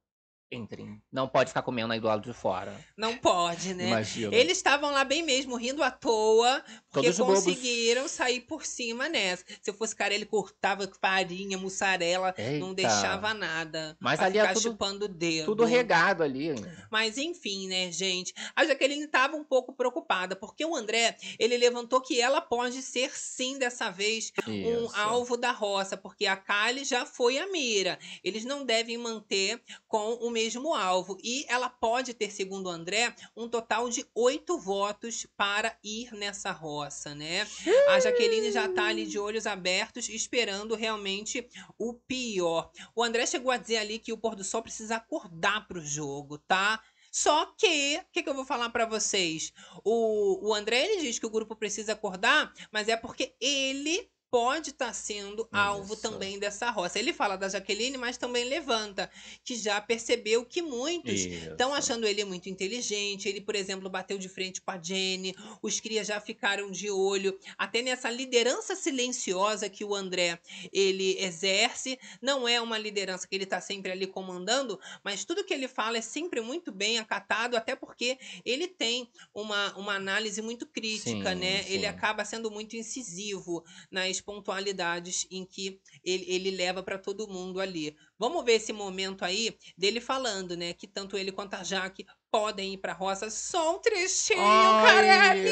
Entrem. Não pode ficar comendo aí do lado de fora. Não pode, né? Imagina. Eles estavam lá bem mesmo, rindo à toa, porque Todos bobos. conseguiram sair por cima nessa. Se eu fosse cara, ele cortava farinha, mussarela, não Eita. deixava nada. Mas ali é ficar tudo- chupando o dedo. Tudo regado ali. Mas enfim, né, gente? A Jaqueline estava um pouco preocupada, porque o André, ele levantou que ela pode ser sim dessa vez um Isso. alvo da roça, porque a Kali já foi a mira. Eles não devem manter com o mesmo alvo. E ela pode ter, segundo André, um total de oito votos para ir nessa roça, né? A Jaqueline já tá ali de olhos abertos, esperando realmente o pior. O André chegou a dizer ali que o pôr do sol precisa acordar pro jogo, tá? Só que, o que, que eu vou falar pra vocês? O, o André ele diz que o grupo precisa acordar, mas é porque ele pode estar sendo alvo também dessa roça. Ele fala da Jaqueline, mas também levanta, que já percebeu que muitos Estão achando ele muito inteligente. Ele, por exemplo, bateu de frente com a Jenny. Os crias já ficaram de olho. Até nessa liderança silenciosa que o André ele exerce. Não é uma liderança que ele está sempre ali comandando, mas tudo que ele fala é sempre muito bem acatado, até porque ele tem uma, uma análise muito crítica, Sim, né? Ele sim. acaba sendo muito incisivo nas pontualidades em que ele, ele leva para todo mundo ali. Vamos ver esse momento aí dele falando, né? Que tanto ele quanto a Jaque podem ir pra roça. Só um trechinho, Ai, Carelli!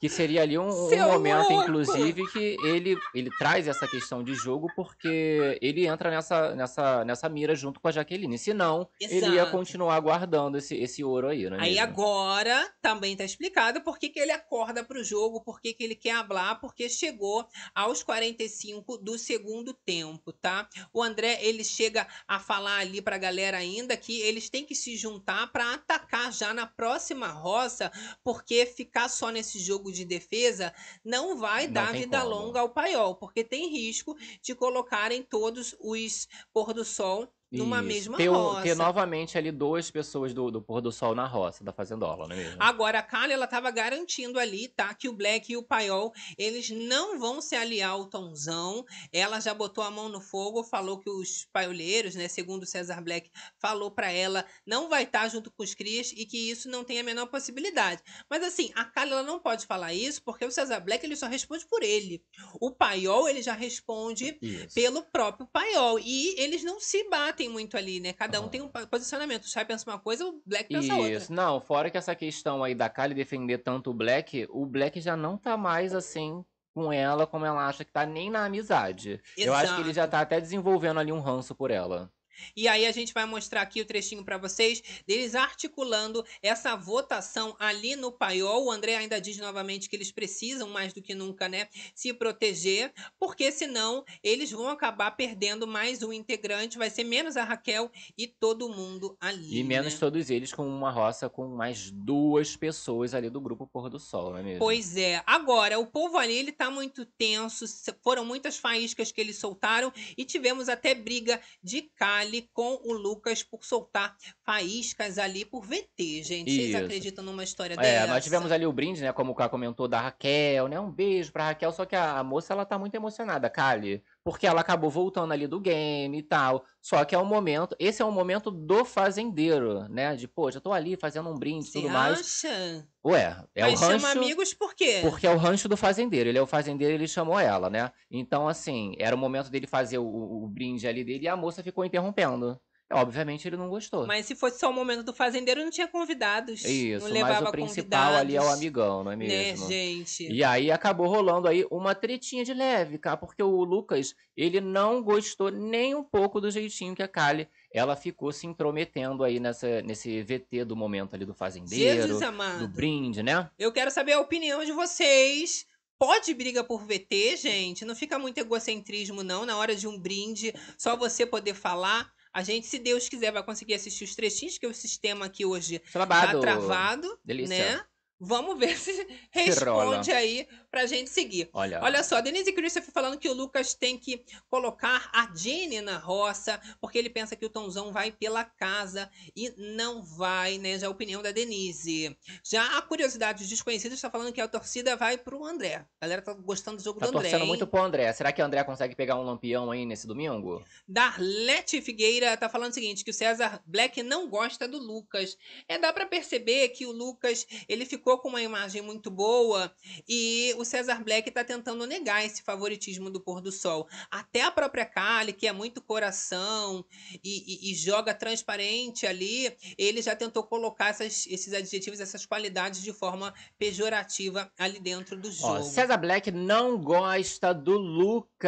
Que seria ali um, um momento, louco! inclusive, que ele, ele traz essa questão de jogo porque ele entra nessa, nessa, nessa mira junto com a Jaqueline. Senão, ele ia continuar guardando esse, esse ouro aí, não é Aí mesmo? agora também tá explicado por que, que ele acorda pro jogo, por que, que ele quer hablar, porque chegou aos 45 do segundo tempo, tá? O André, ele chega a falar ali pra galera ainda que eles têm que se juntar pra atacar já na próxima roça, porque ficar só nesse jogo de defesa não vai Não dar vida como. longa ao paiol, porque tem risco de colocarem todos os pôr do sol numa Isso. mesma ter, roça. ter novamente ali duas pessoas do, do pôr do sol na roça da fazendola, não é mesmo? Agora, a Kali, ela tava garantindo ali, tá? Que o Black e o Paiol, eles não vão se aliar ao Tonzão. Ela já botou a mão no fogo, falou que os paioleiros, né? Segundo o César Black, falou pra ela, não vai estar junto com os crias e que isso não tem a menor possibilidade. Mas assim, a Kali, ela não pode falar isso porque o César Black, ele só responde por ele. O Paiol, ele já responde Isso. pelo próprio Paiol. E eles não se batem muito ali, né? Cada um tem um posicionamento. O Shai pensa uma coisa, o Black pensa outra. Isso, não, fora que essa questão aí da Kali defender tanto o Black, o Black já não tá mais assim com ela como ela acha que tá nem na amizade. Eu acho que ele já tá até desenvolvendo ali um ranço por ela. E aí a gente vai mostrar aqui o trechinho pra vocês deles articulando essa votação ali no paiol. O André ainda diz novamente que eles precisam mais do que nunca, né, se proteger, porque senão eles vão acabar perdendo mais um integrante, vai ser menos a Raquel e todo mundo ali. E menos né? todos eles com uma roça com mais duas pessoas ali do grupo Pôr do Sol, não é mesmo? Pois é. Agora, o povo ali, ele tá muito tenso. Foram muitas faíscas que eles soltaram e tivemos até briga de Kali com o Lucas por soltar faíscas ali por VT, gente. Vocês Isso. acreditam numa história É, dessa? nós tivemos ali o brinde, né? Como o Cá comentou, da Raquel, né? Um beijo pra Raquel, só que a, a moça, ela tá muito emocionada, Kali. Porque ela acabou voltando ali do game e tal. Só que é o momento, esse é o momento do fazendeiro, né? De, pô, já tô ali fazendo um brinde e tudo mais. acha? Ué, é Mas o rancho... chama amigos por quê? Porque é o rancho do fazendeiro. Ele é o fazendeiro, ele chamou ela, né? Então, assim, era o momento dele fazer o, o brinde ali dele e a moça ficou interrompendo. Obviamente ele não gostou. Mas se fosse só o momento do fazendeiro, não tinha convidados. Isso, não mas o principal ali é o amigão, não é Né, mesmo? gente? E aí acabou rolando aí uma tretinha de leve, cara, porque o Lucas, ele não gostou nem um pouco do jeitinho que a Kali, ela ficou se intrometendo aí nessa, nesse VT do momento ali do fazendeiro, Jesus do amado. brinde, né? Eu quero saber a opinião de vocês. Pode briga por VT, gente? Não fica muito egocentrismo, não. Na hora de um brinde, só você poder falar. A gente, se Deus quiser, vai conseguir assistir os trechinhos, que o sistema aqui hoje tá Travado. Delícia. né? Vamos ver se responde aí pra gente seguir. Olha, Olha só, Denise Christopher falando que o Lucas tem que colocar a Jenny na roça, porque ele pensa que o Tonzão vai pela casa e não vai, né? Já a opinião da Denise. Já a curiosidade dos desconhecidos está falando que a torcida vai pro André. A galera tá gostando do jogo tá do André. torcendo hein? muito pro André. Será que o André consegue pegar um lampião aí nesse domingo? Darlete Figueira tá falando o seguinte, que o César Black não gosta do Lucas. É, dá pra perceber que o Lucas, ele ficou com uma imagem muito boa e o César Black tá tentando negar esse favoritismo do pôr do sol. Até a própria Kali, que é muito coração e, e- e joga transparente ali, ele já tentou colocar essas- esses adjetivos, essas qualidades de forma pejorativa ali dentro do jogo. Ó, César Black não gosta do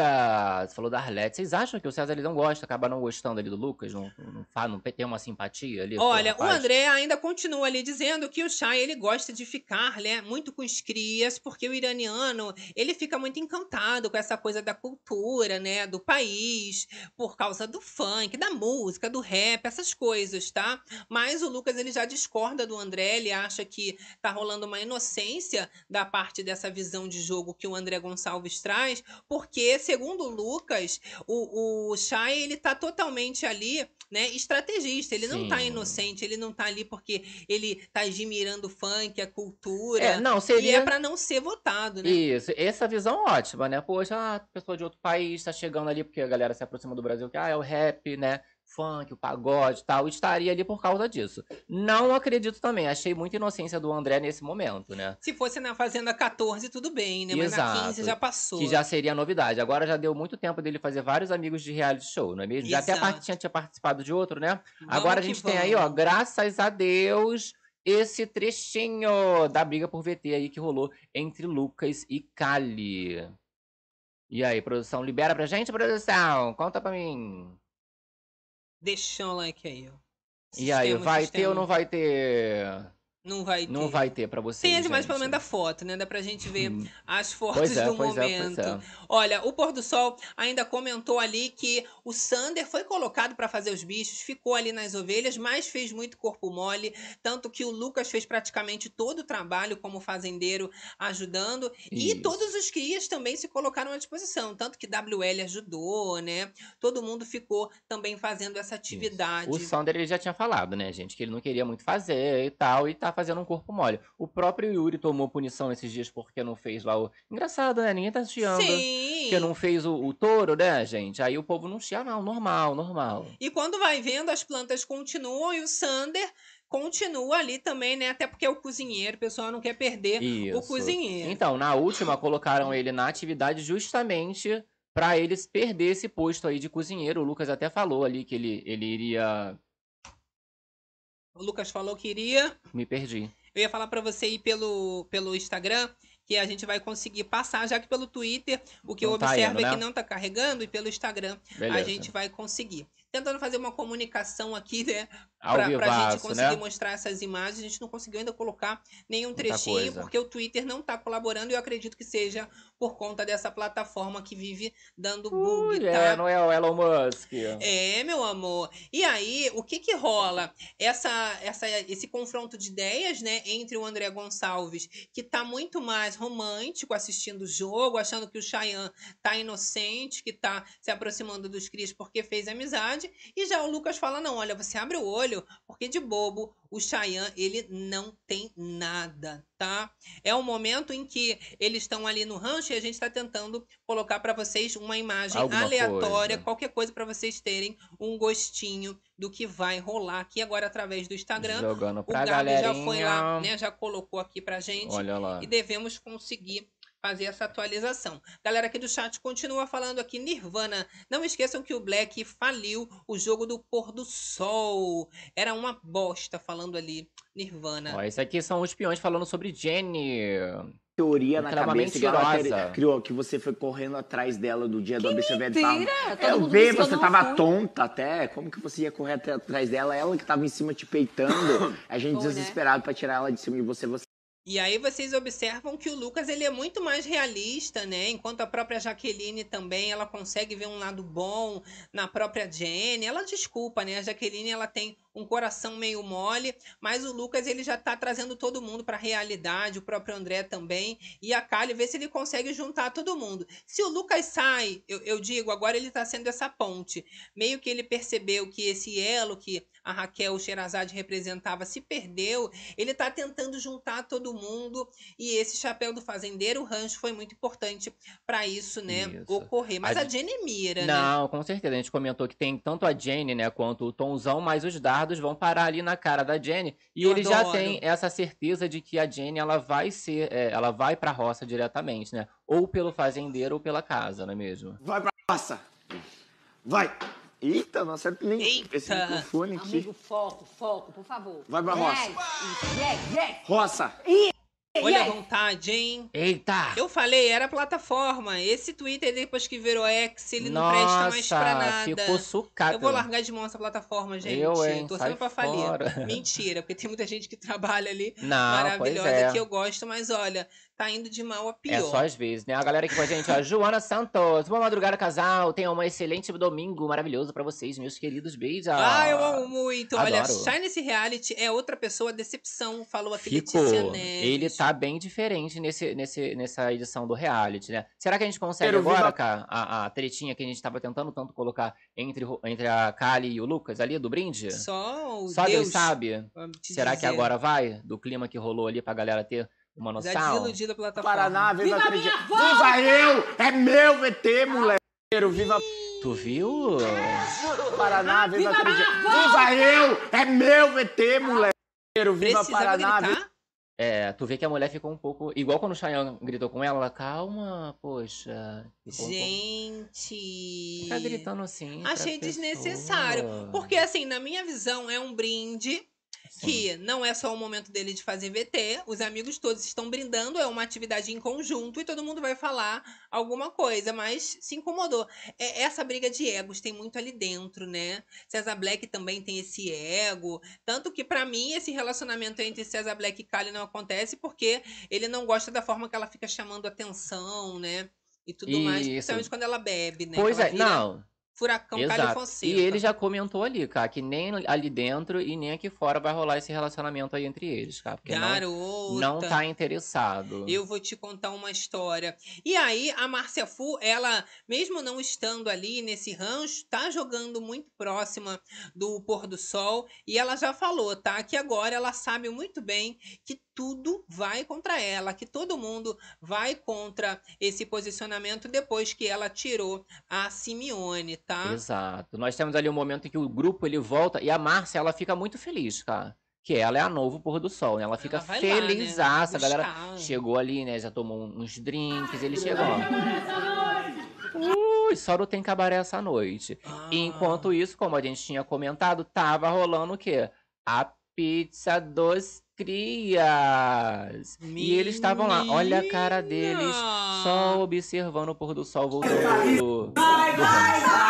Lucas. Falou da Arlete. Vocês acham que o César ele não gosta, acaba não gostando ali do Lucas? Não, não, fa- não tem uma simpatia ali? Olha, o? André ainda continua ali dizendo que o Chay ele gosta de ficar, né, muito com os crias, porque o iraniano, ele fica muito encantado com essa coisa da cultura, né, do país, por causa do funk, da música, do rap, essas coisas, tá? Mas o Lucas ele já discorda do André, ele acha que tá rolando uma inocência da parte dessa visão de jogo que o André Gonçalves traz, porque segundo o Lucas, o, o Chay ele tá totalmente ali, né, estrategista, ele não tá Sim. inocente, ele não tá ali porque ele tá admirando o funk, a cultura. É, não, E seria. é pra não ser votado, né? Isso, essa visão ótima, né? Poxa, ah, pessoa de outro país tá chegando ali, porque a galera se aproxima do Brasil, que ah, é o rap, né? Funk, o pagode e tal, estaria ali por causa disso. Não acredito também, achei muita inocência do André nesse momento, né? Se fosse na Fazenda 14, tudo bem, né? Mas na 15 já passou. Que já seria novidade. Agora já deu muito tempo dele fazer vários amigos de reality show, não é mesmo? Já até Exato. tinha, tinha participado de outro, né? Vamos Agora a gente tem aí, ó, graças a Deus, esse trechinho da briga por VT aí que rolou entre Lucas e Kali. E aí, produção, libera pra gente, produção? Conta pra mim. Deixa o like aí, ó. E aí, Sistema, vai ter ou não vai ter? Não vai ter. Não vai ter pra vocês, Tem as imagens gente. pelo menos da foto, né? Dá pra gente ver Hum. as fotos é, do é, momento. é. Olha, o Pôr do Sol ainda comentou ali que o Sander foi colocado pra fazer os bichos, ficou ali nas ovelhas, mas fez muito corpo mole, tanto que o Lucas fez praticamente todo o trabalho como fazendeiro ajudando, e Isso. todos os crias também se colocaram à disposição, tanto que WL ajudou, né? Todo mundo ficou também fazendo essa atividade. O Sander ele já tinha falado, né, gente, que ele não queria muito fazer e tal, e tá fazendo um corpo mole. O próprio Yuri tomou punição esses dias porque não fez lá o. Engraçado, né? Ninguém tá chiando. Sim. Porque não fez o, o touro, né, gente? Aí o povo não chia, não, normal, normal. E quando vai vendo, as plantas continuam e o Sander continua ali também, né? Até porque é o cozinheiro, o pessoal não quer perder Isso. o cozinheiro. Então, na última, colocaram ele na atividade justamente pra eles perder esse posto aí de cozinheiro. O Lucas até falou ali que ele, ele iria. O Lucas falou que iria. Me perdi. Eu ia falar pra você ir pelo, pelo Instagram, que a gente vai conseguir passar, já que pelo Twitter o que eu Não tá observo indo, é que né? não tá carregando, e pelo Instagram Beleza. a gente vai conseguir. Tentando fazer uma comunicação aqui, né? Pra, pra gente vivaço, conseguir né? mostrar essas imagens. A gente não conseguiu ainda colocar nenhum Muita trechinho, coisa. porque o Twitter não tá colaborando e eu acredito que seja por conta dessa plataforma que vive dando bug, Ui, tá? é, não é o Elon Musk. É, meu amor. E aí, o que que rola? Essa, essa, esse confronto de ideias, né, entre o André Gonçalves, que tá muito mais romântico assistindo o jogo, achando que o Cheyenne tá inocente, que tá se aproximando dos Cris porque fez amizade, e já o Lucas fala, não, olha, você abre o olho, porque de bobo, o Cheyenne, ele não tem nada, tá? É o momento em que eles estão ali no rancho e a gente tá tentando colocar pra vocês uma imagem Alguma aleatória, coisa. qualquer coisa pra vocês terem um gostinho do que vai rolar aqui agora através do Instagram. Jogando O pra Gabi galerinha. já foi lá, né? Já colocou aqui pra gente Olha lá. e devemos conseguir fazer essa atualização. Galera aqui do chat continua falando aqui Nirvana. Não esqueçam que o Black faliu o jogo do pôr do sol. Era uma bosta falando ali Nirvana. Ó, esse aqui são os peões falando sobre Jenny. teoria na cabeça que ela criou, que você foi correndo atrás dela do dia do ABCV. Mentira! Todo Eu vi, que você tava tonta até. Como que você ia correr até- atrás dela? Ela que tava em cima te peitando. A gente né? desesperado pra tirar ela de cima de você. Você E aí vocês observam que o Lucas ele é muito mais realista, né? Enquanto a própria Jaqueline também, ela consegue ver um lado bom na própria Jenny. Ela desculpa, né? A Jaqueline ela tem um coração meio mole, mas o Lucas ele já tá trazendo todo mundo pra realidade, o próprio André também. E a Kali vê se ele consegue juntar todo mundo. Se o Lucas sai, eu, eu digo, agora ele tá sendo essa ponte. Meio que ele percebeu que esse elo que a Raquel Sherazade representava se perdeu, ele tá tentando juntar todo mundo e esse chapéu do fazendeiro, o rancho foi muito importante pra isso, né, Isso. ocorrer. Mas A a, Jenny mira, né? Não, com certeza. A gente comentou que tem tanto a Jenny, né, quanto o Tomzão, mas os dardos vão parar ali na cara da Jenny. E Eu ele já adoro. tem essa certeza de que a Jenny, ela vai ser, é, ela vai pra roça diretamente, né? Ou pelo fazendeiro ou pela casa, não é mesmo? vai pra roça. Vai. Eita, não acerta nem Eita. esse microfone aqui. Amigo, foco, foco, por favor. Vai pra roça. Yes, yes, yes. Roça. Olha a vontade, hein? Eita! Eu falei, era plataforma. Esse Twitter, depois que virou X, ele não presta mais pra nada. ficou sucata. Eu vou largar de mão essa plataforma, gente. Eu, hein? Tô Sai sendo pra falir. Mentira, porque tem muita gente que trabalha ali Não, pois maravilhosa é. que eu gosto, mas olha, tá indo de mal a pior. É só às vezes, né? A galera aqui com a gente, ó. Joana Santos. Boa madrugada, casal. Tenham um excelente domingo maravilhoso pra vocês, meus queridos. Beijos. Ah, eu amo muito. Olha, Adoro. Shine nesse reality é outra pessoa, decepção, falou aqui Ficou. Letícia Neves. Ele tá bem diferente nesse, nesse, nessa edição do reality, né? Será que a gente consegue Quero agora, cara, a, a tretinha que a gente tava tentando tanto colocar entre, entre a Kali e o Lucas ali do brinde? Só o Só Deus Deus sabe. Será que dizer. agora vai? Do clima que rolou ali pra galera ter uma Já noção? desiludida a plataforma. Paraná, viva, Viva minha avó! Viva eu! É meu VT, moleque! Viva Tu viu? Paraná, viva acreditar. Viva eu! É meu VT, moleque! Viva Precisava Paraná, viva? É, tu vê que a mulher ficou um pouco. Igual quando o Chayanne gritou com ela, ela, calma, poxa. Um pouco- Gente. Fica gritando assim. pra Achei pessoa. desnecessário. Porque, assim, na minha visão, é um brinde Sim. que não é só o momento dele de fazer VT, os amigos todos estão brindando, é uma atividade em conjunto e todo mundo vai falar alguma coisa, mas se incomodou. É, essa briga de egos tem muito ali dentro, né? César Black também tem esse ego, tanto que pra mim esse relacionamento entre César Black e Kali não acontece porque ele não gosta da forma que ela fica chamando atenção, né? E tudo mais, Isso. principalmente quando ela bebe, né? Pois ela é, vira não. Furacão Exato. E ele já comentou ali, cara, que nem ali dentro e nem aqui fora vai rolar esse relacionamento aí entre eles, cara. Porque não, não tá interessado. Eu vou te contar uma história. E aí, a Márcia Fu, ela, mesmo não estando ali nesse rancho, tá jogando muito próxima do pôr do sol. E ela já falou, tá? Que agora ela sabe muito bem que tudo vai contra ela, que todo mundo vai contra esse posicionamento depois que ela tirou a Simeone, tá? Exato. Nós temos ali um momento em que o grupo ele volta e a Márcia ela fica muito feliz, cara. Que ela é a novo pôr do sol, né? Ela fica Ela vai lá, né? A galera chegou ali, né? Já tomou uns drinks, ele chegou. Ui, só não tem cabaré essa noite. Ah. Enquanto isso, como a gente tinha comentado, tava rolando o quê? A pizza dos crias. E eles estavam lá, olha a cara deles, só observando o pôr do sol voltando do, do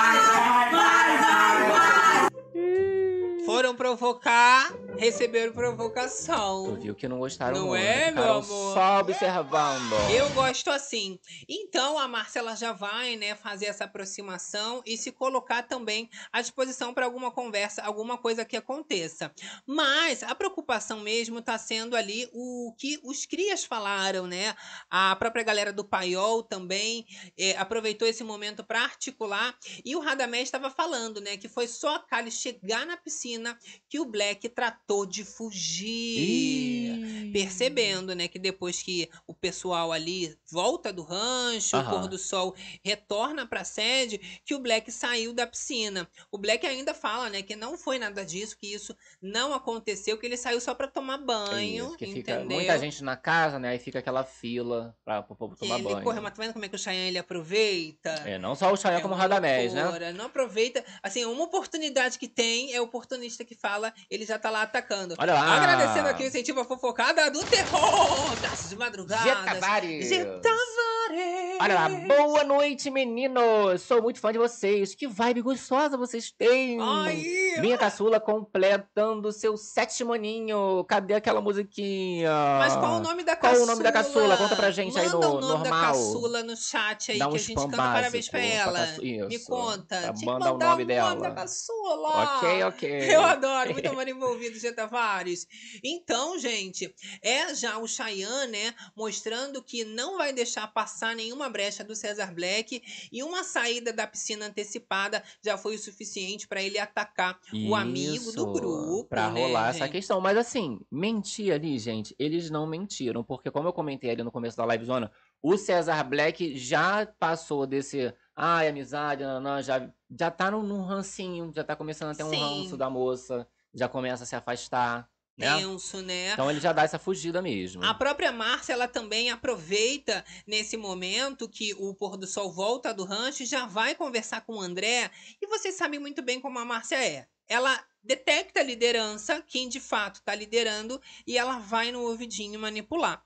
Foram provocar, receberam Tu provocação. viu que não gostaram Não muito, é, meu amor? só observando. Eu gosto assim. Então a Marcela já vai, né, fazer essa aproximação e se colocar também à disposição para alguma conversa, alguma coisa que aconteça. Mas a preocupação mesmo tá sendo ali o que os crias falaram, né? A própria galera do Paiol também eh, aproveitou esse momento para articular e o Radamés estava falando, né, que foi só a Kali chegar na piscina que o Black tratou de fugir Ih. percebendo, né, que depois que o pessoal ali volta do rancho, o pôr do sol retorna pra sede, que o Black saiu da piscina. O Black ainda fala, né, que não foi nada disso, que isso não aconteceu, que ele saiu só pra tomar banho, Isso, que fica entendeu? muita gente na casa, né? Aí fica aquela fila pra, pro povo tomar ele banho. corre, mas tá vendo como é que o Cheyenne ele aproveita? É, não só o Chayanne É como o Radamés, né? Não aproveita. Assim, uma oportunidade que tem é o oportunista que fala, ele já tá lá atacando. Olha lá. Agradecendo aqui o incentivo à fofocada do terror das madrugadas. Getavares. Getavares. Olha lá, boa noite, meninos! Sou muito fã de vocês. Que vibe gostosa vocês têm! Ai, Minha caçula completando seu sétimo aninho. Cadê aquela musiquinha? mas qual o nome da Qual caçula? o nome da caçula? Conta pra gente aí Manda no o nome da normal. caçula no chat aí Dá um que a gente canta parabéns pra básico pra ela. caçu- Me isso, conta. Tinha que mandar o nome dela. nome da caçula. Ok, ok. Eu adoro, muito amor envolvido, G. Tavares. Então, gente, é já o Cheyenne, né, mostrando que não vai deixar passar nenhuma brecha do Cesar Black e uma saída da piscina antecipada já foi o suficiente para ele atacar o amigo do Isso, grupo, Pra né, rolar essa gente? questão. Mas assim, mentir ali, gente, eles não mentiram. Porque, como eu comentei ali no começo da live zona, o Cesar Black já passou desse. Ai, amizade, não, não, já, já tá num, rancinho, já tá começando a ter um Sim. ranço da moça, já começa a se afastar, né? Tenso, né? Então ele já dá essa fugida mesmo. A própria Márcia, ela também aproveita nesse momento que o pôr do sol volta do rancho e já vai conversar com o André. E vocês sabem muito bem como a Márcia é. Ela detecta a liderança, quem de fato está liderando, e ela vai no ouvidinho manipular.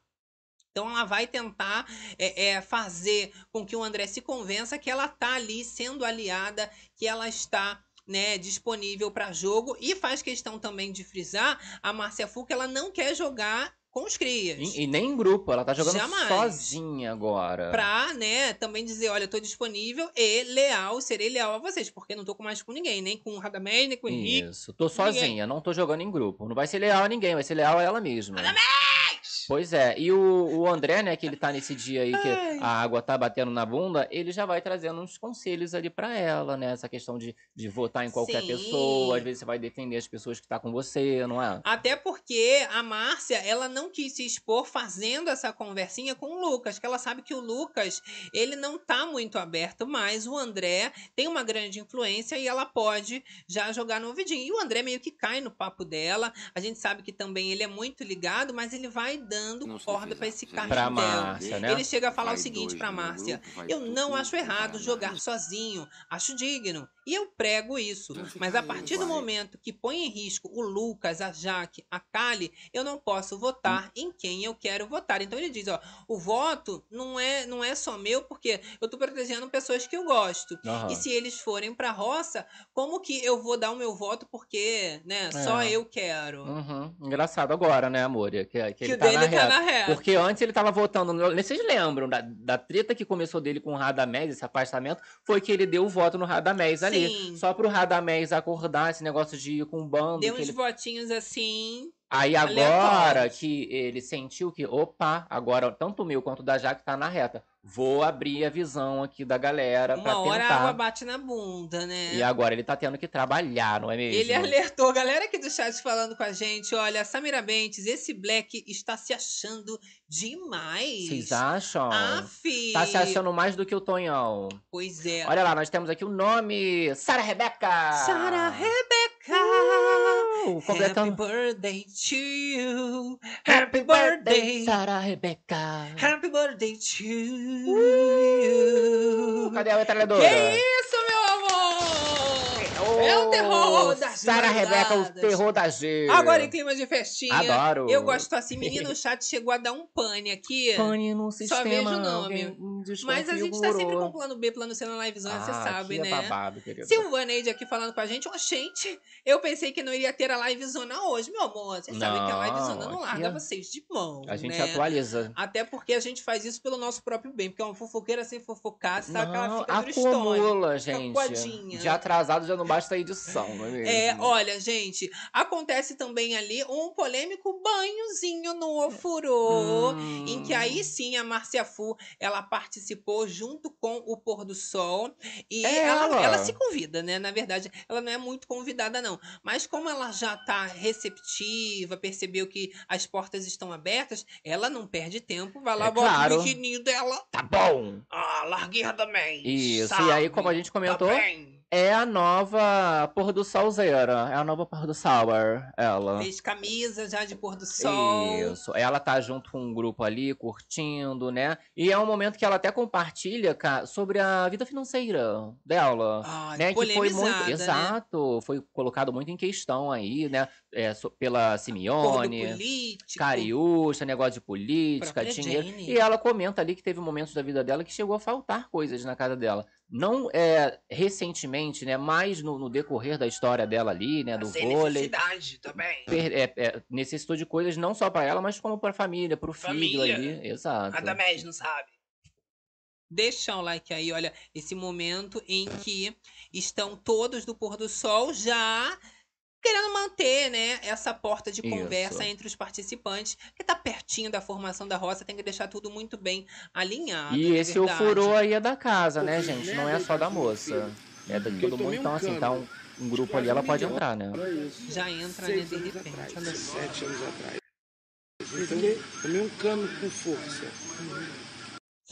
Então ela vai tentar é, é, fazer com que o André se convença que ela tá ali sendo aliada, que ela está né, disponível para jogo e faz questão também de frisar a Márcia Fu que ela não quer jogar com os crias. E, e nem em grupo, ela tá jogando Jamais. sozinha agora. Pra, né, também dizer, olha, eu tô disponível e leal, serei leal a vocês, porque não tô mais com ninguém, nem com o Radamés, nem com o Henrique. Isso, tô sozinha, não tô jogando em grupo. Não vai ser leal a ninguém, vai ser leal a ela mesma. Pois é, e o, o André, né, que ele tá nesse dia aí que Ai. a água tá batendo na bunda, ele já vai trazendo uns conselhos ali pra ela, né? Essa questão de, de votar em qualquer Sim. pessoa, às vezes você vai defender as pessoas que tá com você, não é? Até porque a Márcia, ela não quis se expor fazendo essa conversinha com o Lucas, que ela sabe que o Lucas, ele não tá muito aberto, mas o André tem uma grande influência e ela pode já jogar no ouvidinho. E o André meio que cai no papo dela. A gente sabe que também ele é muito ligado, mas ele vai dando Não se corda pra esse defesa. Pra. Márcia, né? Ele chega a falar Vai o seguinte no Márcia: grupo, Eu não acho errado jogar sozinho, acho digno. E eu prego isso. Mas a partir do momento que põe em risco o Lucas, a Jaque, a Kali, eu não posso votar em quem eu quero votar. Então ele diz, ó, o voto não é, não é só meu, porque eu tô protegendo pessoas que eu gosto. Aham. E se eles forem pra roça, como que eu vou dar o meu voto porque, né, só É. eu quero? Uhum. Engraçado agora, né, amor? Que, que, que ele o tá dele na tá reta. na reta. Porque antes ele tava votando. Vocês lembram da, da treta que começou dele com o Radamés, esse afastamento? Foi que ele deu o voto no Radamés ali. Só pro Radamés acordar esse negócio de ir com o bando. Deu uns ele- votinhos assim. Aí agora que ele sentiu que, opa, agora tanto o meu quanto o da Jaque tá na reta. Vou abrir a visão aqui da galera pra Uma hora a água tentar. bate na bunda, né? E agora ele tá tendo que trabalhar, não é mesmo? Ele alertou, galera aqui do chat falando com a gente, olha, Samira Bentes, esse Black está se achando demais. Vocês acham? Aff. Tá se achando mais do que o Tonhão. Pois é. Olha lá, nós temos aqui o nome. Sara Rebeca! Sara Rebeca. Uh, Happy completando. birthday to you. Happy birthday. Sara Rebeca! Happy birthday to Uh, cadê a metralhadora? Que isso, meu amor? É o terror das Sara Rebeca, o madrugadas. terror da G. Agora em clima de festinha. Adoro. Eu gosto assim, menino, no chat chegou a dar um pane aqui. Pane no Só sistema. vejo o nome. Mas a gente tá sempre com plano B, plano C na livezona, você Ah, sabe, aqui né? É babado, querido. Silvaneide aqui falando com a gente. Ô, gente, eu pensei que não iria ter a livezona hoje, meu amor. Vocês sabem que a Não, livezona não larga é- vocês de mão, A gente né? atualiza. Até porque a gente faz isso pelo nosso próprio bem. Porque uma fofoqueira sem fofocar, sabe que ela Não, fica acumula, gente. coadinha. De atrasado já não basta a edição, não é mesmo? É, olha, gente, acontece também ali um polêmico banhozinho no ofurô. Hum. Em que aí sim a Márcia Fu ela participou junto com o Pôr do Sol. E É ela, ela. ela se convida, né? Na verdade, ela não é muito convidada, não. Mas como ela já tá receptiva, percebeu que as portas estão abertas, ela não perde tempo, vai lá, É bota claro. o biquininho dela. Tá bom. Ah, larguinha também. Isso, e aí, como a gente comentou, Tá. É a nova Pôr do Solzeira. É a nova Pôr do Sour, ela. Fez camisa já de pôr do sol. Isso. Ela tá junto com um grupo ali, curtindo, né? E é um momento que ela até compartilha, cara, sobre a vida financeira dela. Ai, né, que foi muito. né? Exato. Foi colocado muito em questão aí, né? É, so- pela Simeone. Cariúcha, negócio de política, dinheiro. Jenny. E ela comenta ali que teve momentos da vida dela que chegou a faltar coisas na casa dela. Não é, recentemente, né? Mas no, no decorrer da história dela ali, né? Do Sem vôlei. necessidade também. per- é, é, necessitou de coisas não só pra ela, mas como pra família, pro filho Família. ali. Exato. Radamés, não sabe? Deixa o like aí, olha, esse momento em que estão todos do pôr do sol já querendo manter, né, essa porta de Isso. conversa entre os participantes, que tá pertinho da formação da roça, tem que deixar tudo muito bem alinhado. E é esse verdade? ofurô aí é da casa, né, gente? Não é só da moça. É da Eu todo mundo. um Então, assim, tá um, cano. um grupo ali, ela um pode entrar, né? Isso. Já entra, né, de repente. atrás, Olha só. Sete anos atrás. Então, tomei um cano com força.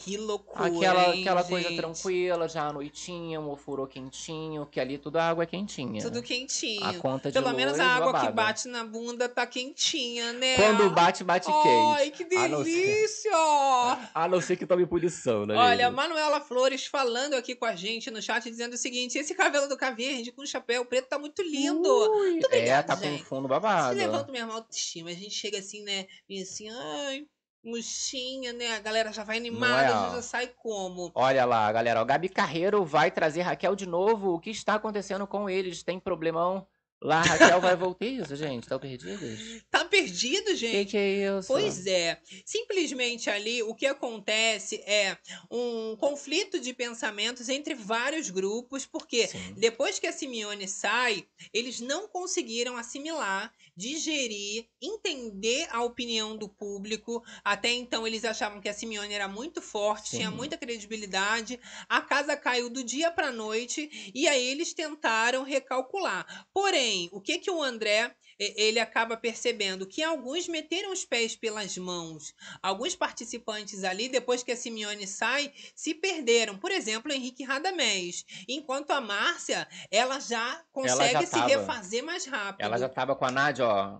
Que loucura, Aquela, hein, aquela coisa gente? tranquila, já à noitinha, um ofurô quentinho, que ali tudo a água é quentinha. Tudo quentinho. A conta de Pelo menos a água que babado. bate na bunda tá quentinha, né? Quando bate, bate Ai, quente. que A não ser- delícia! A não ser que tome punição, né? Olha, amigo? Manuela Flores falando aqui com a gente no chat, dizendo o seguinte: esse cabelo do Caverde com chapéu preto tá muito lindo. Ui, Muito é, obrigada, tá com gente. fundo Se babado. levanta minha autoestima. A gente chega assim, né? E assim, ai, murchinha, né? A galera já vai animada, é, já sai como? Olha lá, galera. O Gabi Carreiro vai trazer Raquel de novo. O que está acontecendo com eles? Tem problemão? Lá, Raquel vai voltar isso, gente? Estão perdidos? Tá perdido, Que gente? que é isso? Pois é. Simplesmente ali o que acontece é um conflito de pensamentos entre vários grupos, porque Sim. depois que a Simeone sai, eles não conseguiram assimilar digerir, entender a opinião do público. Até então eles achavam que a Simeone era muito forte, tinha Sim. muita credibilidade. A casa caiu do dia para noite e aí eles tentaram recalcular. Porém, o que que o André ele acaba percebendo que alguns meteram os pés pelas mãos. Alguns participantes ali, depois que a Simeone sai, se perderam. Por exemplo, Henrique Radamés. Enquanto a Márcia, ela já consegue já se tava- refazer mais rápido. Ela já tava com a Nádia, ó.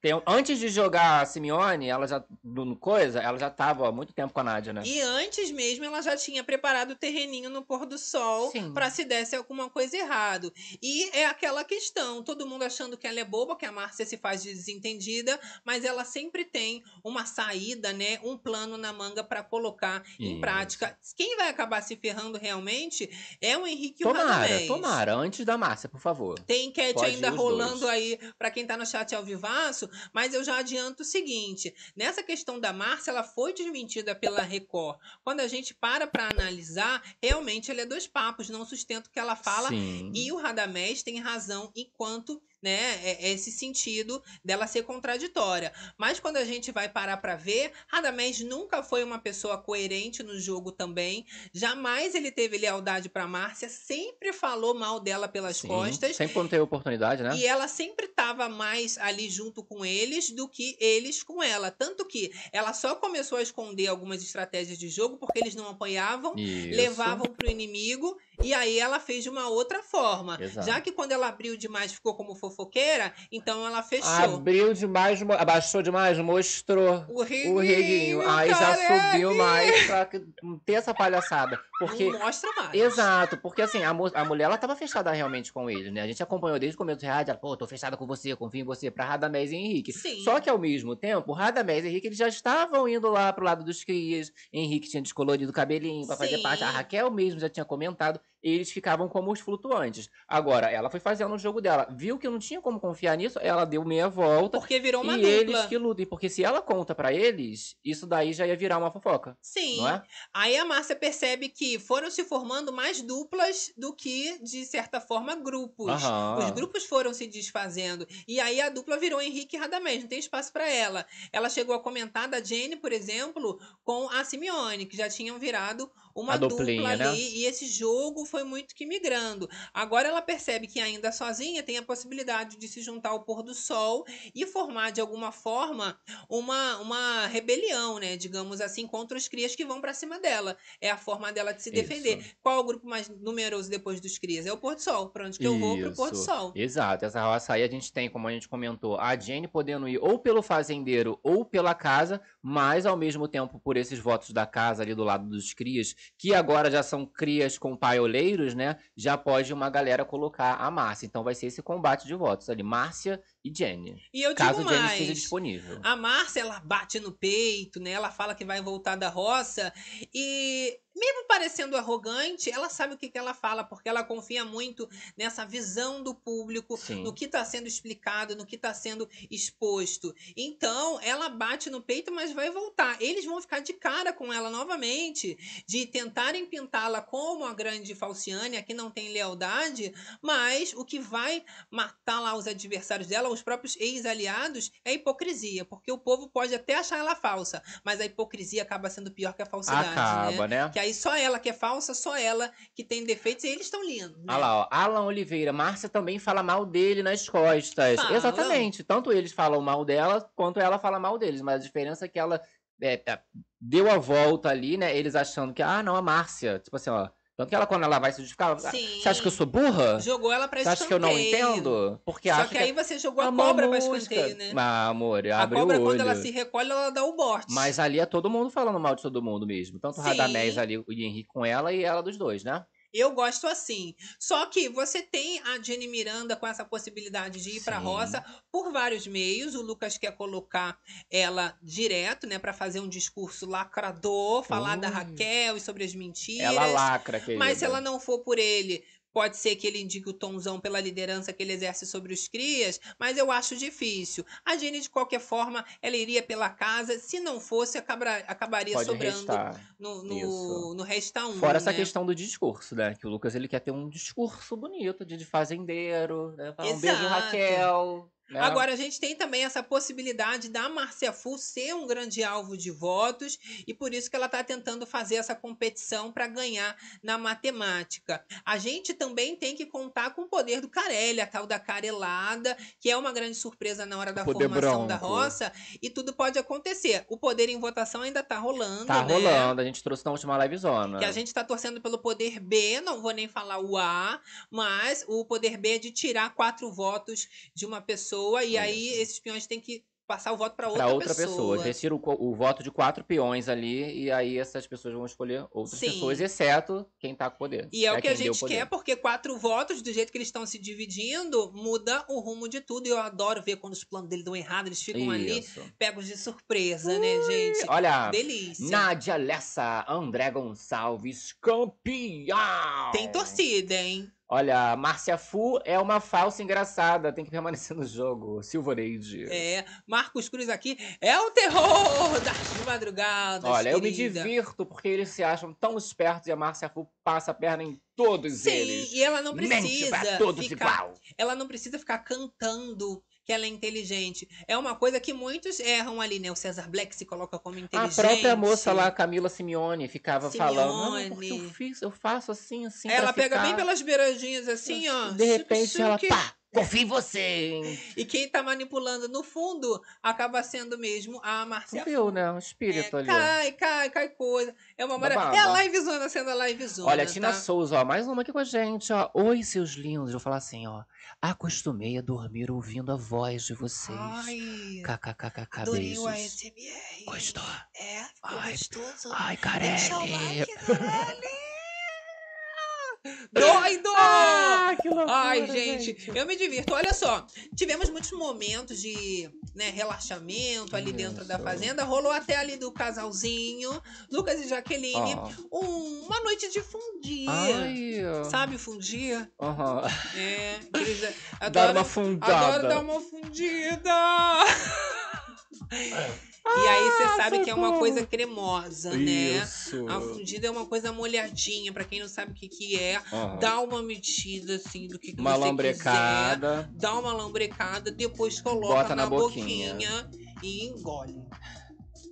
Tem- Antes de jogar a Simeone, ela já. No coisa, ela já tava há muito tempo com a Nádia, né? E antes mesmo ela já tinha preparado o terreninho no pôr do sol para se desse alguma coisa errado. E é aquela questão, todo mundo achando que ela é boba, que a Márcia se faz de desentendida, mas ela sempre tem uma saída, né, um plano na manga para colocar em Isso. prática. Quem vai acabar se ferrando realmente é o Henrique e o Tomara, tomara. Antes da Márcia, por favor. Tem enquete Pode ainda rolando dois. aí para quem tá no chat ao vivaço, mas eu já adianto o seguinte: nessa questão da Márcia, ela foi desmentida pela Record. Quando a gente para para analisar, realmente ela é dois papos, não sustenta o que ela fala. Sim. E o Radamés tem razão enquanto né, é- é esse sentido dela ser contraditória. Mas quando a gente vai parar para ver, Radamés nunca foi uma pessoa coerente no jogo também. Jamais ele teve lealdade para Márcia, sempre falou mal dela pelas Sim. costas. Sempre quando teve oportunidade, né? E ela sempre estava mais ali junto com eles do que eles com ela. Tanto que ela só começou a esconder algumas estratégias de jogo porque eles não apoiavam, Isso. levavam pro inimigo. E aí ela fez de uma outra forma. Exato. Já que quando ela abriu demais ficou como fofoqueira, então ela fechou. Abriu demais, abaixou demais, mostrou O reguinho, o reguinho. Aí já subiu mais pra ter essa palhaçada. Porque. Não mostra mais. Exato, porque assim, a, a mulher ela tava fechada realmente com ele, né? A gente acompanhou desde o começo do reality, ela, pô, tô fechada com você, confio em você, pra Radamés e Henrique. Sim. Só que ao mesmo tempo, Radamés e Henrique eles já estavam indo lá pro lado dos crias. Henrique tinha descolorido o cabelinho pra fazer Sim. parte. A Raquel mesmo já tinha comentado. Eles ficavam como os flutuantes. Agora, ela foi fazendo o jogo dela. Viu que não tinha como confiar nisso, ela deu meia volta. Porque virou uma e dupla. eles que lutem. Porque se ela conta pra eles, isso daí já ia virar uma fofoca. Sim. É? Aí a Márcia percebe que foram se formando mais duplas do que, de certa forma, grupos. Aham. Os grupos foram se desfazendo. E aí a dupla virou Henrique e Radamés, não tem espaço para ela. Ela chegou a comentar da Jenny, por exemplo, com a Simeone, que já tinham virado uma dupla ali. né? E esse jogo foi muito que migrando. Agora ela percebe que ainda sozinha tem a possibilidade de se juntar ao pôr do sol e formar, de alguma forma, uma, uma rebelião, né? Digamos assim, contra os crias que vão para cima dela. É a forma dela de se defender. Isso. Qual é o grupo mais numeroso depois dos crias? É o pôr do sol. Pra onde que eu vou? Pro pôr do sol. Exato, essa roça aí a gente tem, como a gente comentou, a Jenny podendo ir ou pelo fazendeiro ou pela casa, mas ao mesmo tempo por esses votos da casa ali do lado dos crias, que agora já são crias com paioleiros, né? Já pode uma galera colocar a Márcia. Então vai ser esse combate de votos ali, Márcia e Jenny. E eu Caso digo Jenny mais. esteja disponível. A Márcia, ela bate no peito, né? Ela fala que vai voltar da roça. E mesmo parecendo arrogante, ela sabe o que, que ela fala, porque ela confia muito nessa visão do público, Sim. no que está sendo explicado, no que está sendo exposto. Então, ela bate no peito, mas vai voltar. Eles vão ficar de cara com ela novamente, de tentarem pintá-la como a grande falciane, a que não tem lealdade, mas o que vai matar lá os adversários dela, os próprios ex-aliados, é hipocrisia, porque o povo pode até achar ela falsa, mas a hipocrisia acaba sendo pior que a falsidade, Acaba, né? né? Que aí só ela que é falsa, só ela que tem defeitos e eles estão lindos. Né? Olha lá, ó. Alan Oliveira, Márcia também fala mal dele nas costas. Falam. Exatamente. Tanto eles falam mal dela, quanto ela fala mal deles. Mas a diferença é que ela é, é, deu a volta ali, né? Eles achando que, ah, não, a Márcia. Tipo assim, ó. Tanto que ela, quando ela vai se justificar, Sim. você acha que eu sou burra? Jogou ela pra Você acha que eu não escanteio. entendo? Porque Só que aí você jogou a cobra pra escanteio, né? Ah, amor, A abre cobra, o olho. quando ela se recolhe, ela dá o bote. Mas ali é todo mundo falando mal de todo mundo mesmo. Tanto o. Radamés ali, o Henrique com ela e ela dos dois, né? Eu gosto assim. Só que você tem a Jenny Miranda com essa possibilidade de ir pra Sim. roça por vários meios. O Lucas quer colocar ela direto, né, Pra fazer um discurso lacrador, falar da Ui. Raquel e sobre as mentiras. Ela lacra, querida. Mas se ela não for por ele, pode ser que ele indique o Tomzão pela liderança que ele exerce sobre os crias, mas eu acho difícil. A Jenny, de qualquer forma, ela iria pela casa. Se não fosse, acabara- acabaria Pode sobrando restar. no, no, no 1. Fora essa né? questão do discurso, né? Que o Lucas ele quer ter um discurso bonito de, de fazendeiro, né? Falar um beijo. Raquel. Né? Agora, a gente tem também essa possibilidade da Márcia Fu ser um grande alvo de votos e por isso que ela está tentando fazer essa competição para ganhar na matemática. A gente também tem que contar com o poder do Carelli, a tal da carelada, que é uma grande surpresa na hora da poder formação da roça e tudo pode acontecer. O poder em votação ainda está rolando, Tá né? rolando, a gente trouxe na última livezona. Que a gente está torcendo pelo poder B, não vou nem falar o A, mas o poder B é de tirar quatro votos de uma pessoa e aí esses peões têm que passar o voto para outra, outra pessoa. pessoa. Retira o, o voto de quatro peões ali e aí essas pessoas vão escolher outras Sim. pessoas, exceto quem tá com poder. E é o que a gente quer, porque quatro votos, do jeito que eles estão se dividindo, muda o rumo de tudo. E eu adoro ver quando os planos dele dão errado, eles ficam ali Isso. pegos de surpresa, né, gente? Olha, Delícia. Nádia Lessa, André Gonçalves, campeão! Tem torcida, hein? Olha, Márcia Fu é uma falsa engraçada, tem que permanecer no jogo. Silvaneide. É, Marcos Cruz aqui é o terror das madrugadas. Olha, eu me querida. divirto porque eles se acham tão espertos e a Márcia Fu passa a perna em todos Sim, eles. e ela não Mente precisa pra todos ficar igual. ela não precisa ficar cantando que ela é inteligente. É uma coisa que muitos erram ali, né? O César Black se coloca como A inteligente. própria moça lá, Camila Simeone, ficava falando, não, porque eu Simeone. fiz, eu faço assim, assim. Ela pega bem ficar." pelas beiradinhas assim, ó. De repente ela, chique. pá, confia em você, hein? E quem tá manipulando no fundo acaba sendo mesmo a Marcia. Viu, né? Um espírito É, ali. cai, cai, cai coisa. É uma maravilha. É a livezona sendo a livezona. Olha, Tina tá? Souza, ó, mais uma aqui com a gente, ó. Oi, seus lindos. Vou falar assim, ó. Acostumei a dormir ouvindo a voz de vocês. Ai, KKKKK, adorei o beijos. ASMR. Gostou? É, ficou Ai, gostoso. Ai, Deixa o Carelli. like, Carelli. Doido! Ah, que loucura, Ai, gente, eu me divirto. Olha só, tivemos muitos momentos de né, relaxamento ali dentro da Isso. fazenda. Rolou até ali do casalzinho, Lucas e Jaqueline. Ó. Um- uma noite de fundir. Ai, Sabe fundir? aham. É, que eles Dar uma fundada. Adoro dar uma fundida. E aí você sabe que é uma coisa cremosa, né? Isso. A fundida é uma coisa molhadinha, pra quem não sabe o que que é. Aham. Dá uma medida assim do que, que Uma você quiser. lambrecada. Dá uma lambrecada, depois coloca Bota na, na boquinha. boquinha. e engole.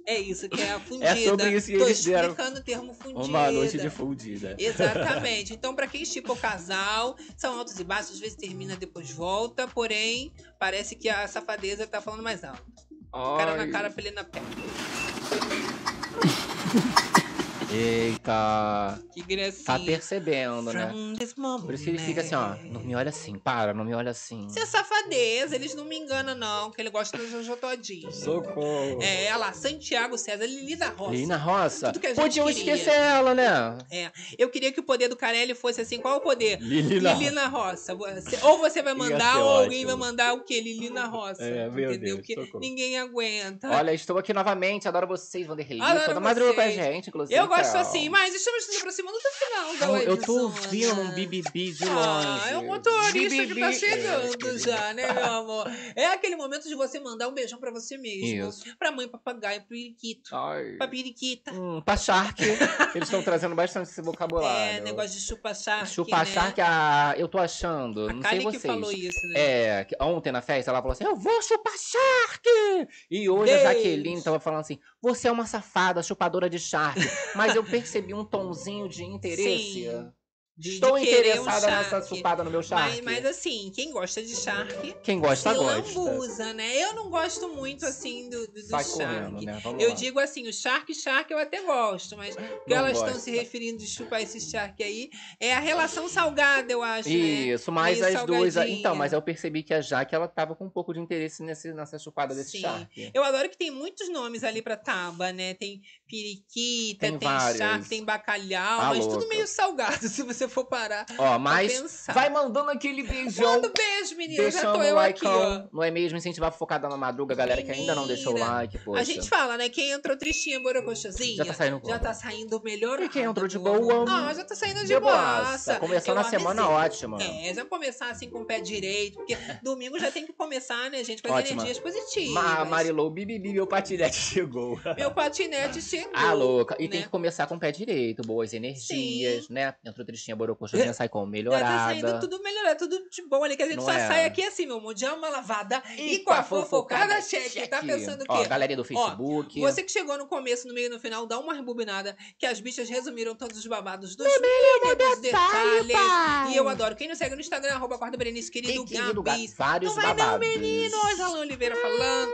É isso que é a fundida. É sobre isso que Tô eles deram explicando o termo fundida. Uma noite de fundida. Exatamente. Então, pra quem estipa o casal, são altos e baixos, às vezes termina, depois volta, porém, parece que a safadeza tá falando mais alto. Cara na Ai. cara, pele na perna. Eita. Que gracinha. Tá percebendo, né? From this moment. Por isso que ele fica assim, ó. Não me olha assim, para, não me olha assim. Isso é safadeza, eles não me enganam, não, que ele gosta do Jojo Todinho. Socorro. É, olha lá, Santiago César, Lili da Roça. E na roça? Tudo que a gente Podiam queria. esquecer ela, né? É, eu queria que o poder do Carelli fosse assim, qual é o poder? Lili na Lili na roça. Você- ou você vai mandar, ou alguém ótimo. vai mandar o quê? Lili na roça. É, meu entendeu? Deus, Porque socorro. ninguém aguenta. Olha, estou aqui novamente, adoro vocês, Vanderlei. Adoro Toda madruga com a gente, inclusive. eu gosto então. assim, mas estamos nos aproximando do final da Eu, eu tô ouvindo um bibibi de longe. Ah, é o motorista que tá chegando É, já, né, meu amor? É aquele momento de você mandar um beijão pra você mesmo. Isso. Pra mãe, papagaio, pro periquito. Ai. Pra periquita. Hum, pra Shark. Eles estão trazendo bastante esse vocabulário. É, negócio de chupa-charque, Chupa né? Shark, a... eu tô achando, A não Kali sei que vocês. falou isso, né? É, que ontem na festa ela falou assim: Eu vou chupar Shark! E hoje Beijo. a Jaqueline tava falando assim: Você é uma safada, chupadora de Shark. Mas eu percebi um tomzinho de interesse. Sim. De, Estou de querer um interessada nessa charque. chupada no meu Mas, Shark. mas assim, quem gosta de charque Quem gosta, gosta. lambuza, né? Eu não gosto muito assim do, do, do charque. correndo, né? Eu lá. digo assim, o charque, charque eu até gosto, mas o que elas estão se referindo de chupar esse charque aí é a relação salgada, eu acho, né? Isso, mas Meio as duas. Então, mas eu percebi que a Jaque ela tava com um pouco de interesse nesse, nessa chupada desse Sim. Shark. Eu adoro que tem muitos nomes ali pra taba, né? Tem periquita, Tem tem, charque, tem bacalhau, Tá mas tudo louca. meio salgado, se você for parar Ó, mas vai mandando aquele beijão. Manda um beijo, menina. Já Deixando tô o eu aqui, ó. Não é mesmo? Incentivar a focada na madruga, galera que ainda não deixou o Menina, like, poxa. A gente fala, né? Quem entrou tristinha, borocochazinha. Já tá saindo? Já tá saindo melhor. E quem entrou de boa? Ah, já tá saindo de, De boaça. boaça. Começando a semana ótima. É, já começar assim com o pé direito, porque domingo já tem que começar, né, gente, com as Ótima. energias positivas. Ma Marilou, bibibi, meu patinete chegou. Meu patinete chegou. Ah, louca. E tem né? que começar com o pé direito, boas energias, né? Entrou tristinha bichinha borocochuzinha sai como? Melhorada. Tá saindo tudo melhorado, tudo de bom ali, que a gente Não só é? sai aqui assim, meu amor, de alma lavada e, com a fofocada cheque. Tá pensando o Ó, quê? galerinha do Facebook. Você que chegou no começo, no meio e no final, dá uma rebobinada, que as bichas resumiram todos os babados dos mínimos detalhes. E eu adoro. Quem não segue no Instagram, arroba Corda Berenice, querido, Querido. Gabi, vários Não vai não, babados. menino! Olha Alan Oliveira falando.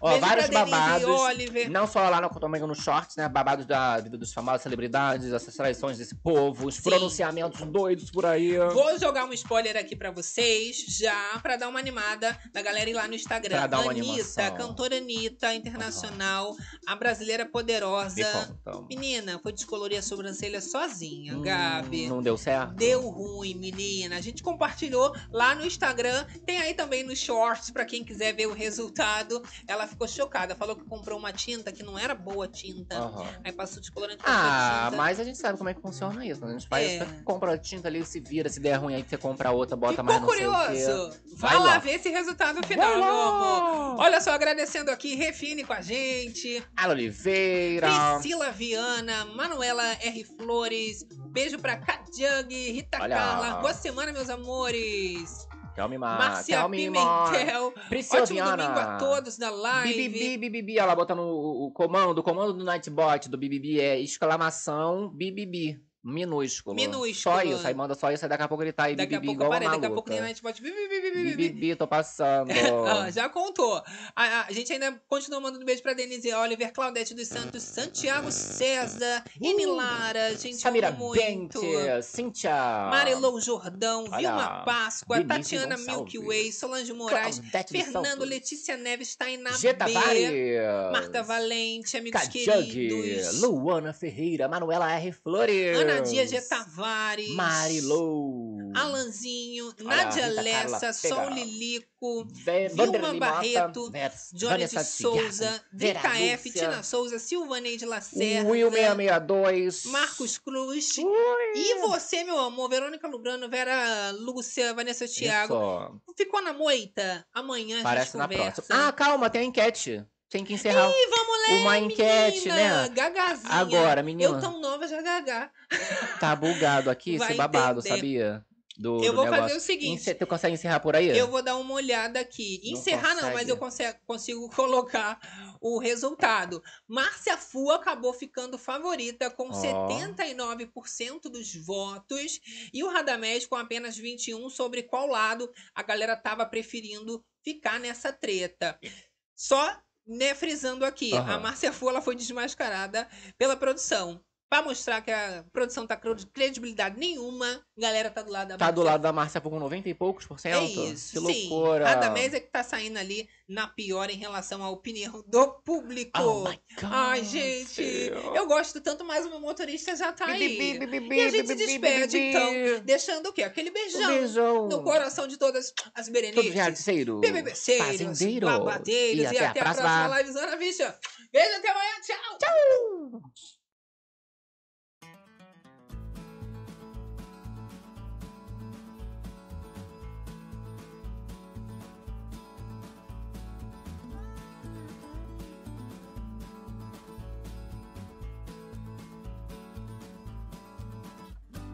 Ó, Beijo vários Denise babados. Oliver. Não só lá no também no Shorts, né? Babados da vida dos famosos celebridades, essas traições desse povo, os Sim. pronunciamentos doidos por aí. Vou jogar um spoiler aqui pra vocês, já pra dar uma animada da galera ir lá no Instagram. Pra dar uma Anitta, animação. cantora Anitta, internacional, a brasileira poderosa. conta. Menina, foi descolorir a sobrancelha sozinha, Hum, Gabi. Não deu certo? Deu ruim, menina. A gente compartilhou lá no Instagram. Tem aí também nos shorts pra quem quiser ver o resultado. Ela ficou chocada. Falou que comprou uma tinta que não era boa tinta. Aham. Aí passou descolorante com Ah, tinta. mas a gente sabe como é que funciona isso. né? A gente faz, É. compra tinta ali, se vira, se der ruim aí você compra outra, bota Ficou mais não curioso? Vai, Vai lá lá. ver esse resultado final, meu amor. Olha só, agradecendo aqui, Refine com a gente. Ala Oliveira. Priscila Viana, Manuela R. Flores. Beijo pra Katjug, Rita Olha. Carla. Boa semana, meus amores. Tell me more. Márcia Tell me more. Pimentel. Priscila Ótimo Viana. domingo a todos na live. BBB, BBB, ela botando o, o comando, o comando do Nightbot do BBB é exclamação BBB, minúsculo. Minúsculo. Só isso, aí manda só isso, aí daqui a pouco ele tá aí Daqui a BBB pouco igual parei, uma daqui a pouco a gente pode. bi, bi, bi, bi, bi, bi. BBB, tô passando. Ah, já contou. A, a gente ainda continua mandando beijo pra Denise Oliver, Claudete dos Santos, Santiago César, Ine Lara, gente, Uh! Samira muito. Bente, Cíntia. Marilou Jordão, Olha, Vilma Páscoa, Vinícius Tatiana Gonçalves. Milky Way, Solange Moraes, Claudete Fernando. Letícia Neves, Tainá G. B. Marta Valente, amigos Kajug, queridos, Luana Ferreira, Manuela R. Flores. Ana Dias G. Tavares, Marilou. Alanzinho, Olha, Carla Lessa, Sol. Lilico, Vilma Barreto, Johnny de Souza, Vera F, Tina Souza, Silvaneide Lacerda, Will 662. Marcos Cruz. Ui. E você, meu amor, Verônica Lugrano, Vera Lúcia, Vanessa Thiago. Isso. Ficou na moita? Amanhã a Parece gente na conversa. próxima. Ah, calma, tem a enquete. Tem que encerrar. Ih, vamos ler, uma enquete, menina. né? Gagazinha. Agora, menina. Eu tão nova já gagá. Tá bugado aqui Vai esse babado, entender. sabia? Do, Eu do vou negócio. fazer o seguinte. Encer- Tu consegue encerrar por aí? Eu vou dar uma olhada aqui. Não Encerrar não, consegue. mas eu consigo, consigo colocar o resultado. Márcia Fu acabou ficando favorita com Ó. 79% dos votos e o Radamés com apenas 21 sobre qual lado a galera tava preferindo ficar nessa treta. Só né, frisando aqui, Aham. a Márcia Fu ela foi desmascarada pela produção. Pra mostrar que a produção tá com credibilidade nenhuma, a galera tá do lado da Tá do lado da Márcia com 90 e poucos por é cento? isso, Que sim. loucura. A Damés é que tá saindo ali na pior em relação à opinião do público. Oh my God. Ai, gente, eu gosto tanto, mas o meu motorista já tá aí. E a gente se despede, então, deixando o quê? Aquele beijão, Beijão. no coração de todas as Todos Berenices, realiceiro. BBBceiros, Fazendeiro. babadeiros, e, até, a próxima, próxima. livezona, bicha. Beijo, até amanhã, tchau! Tchau!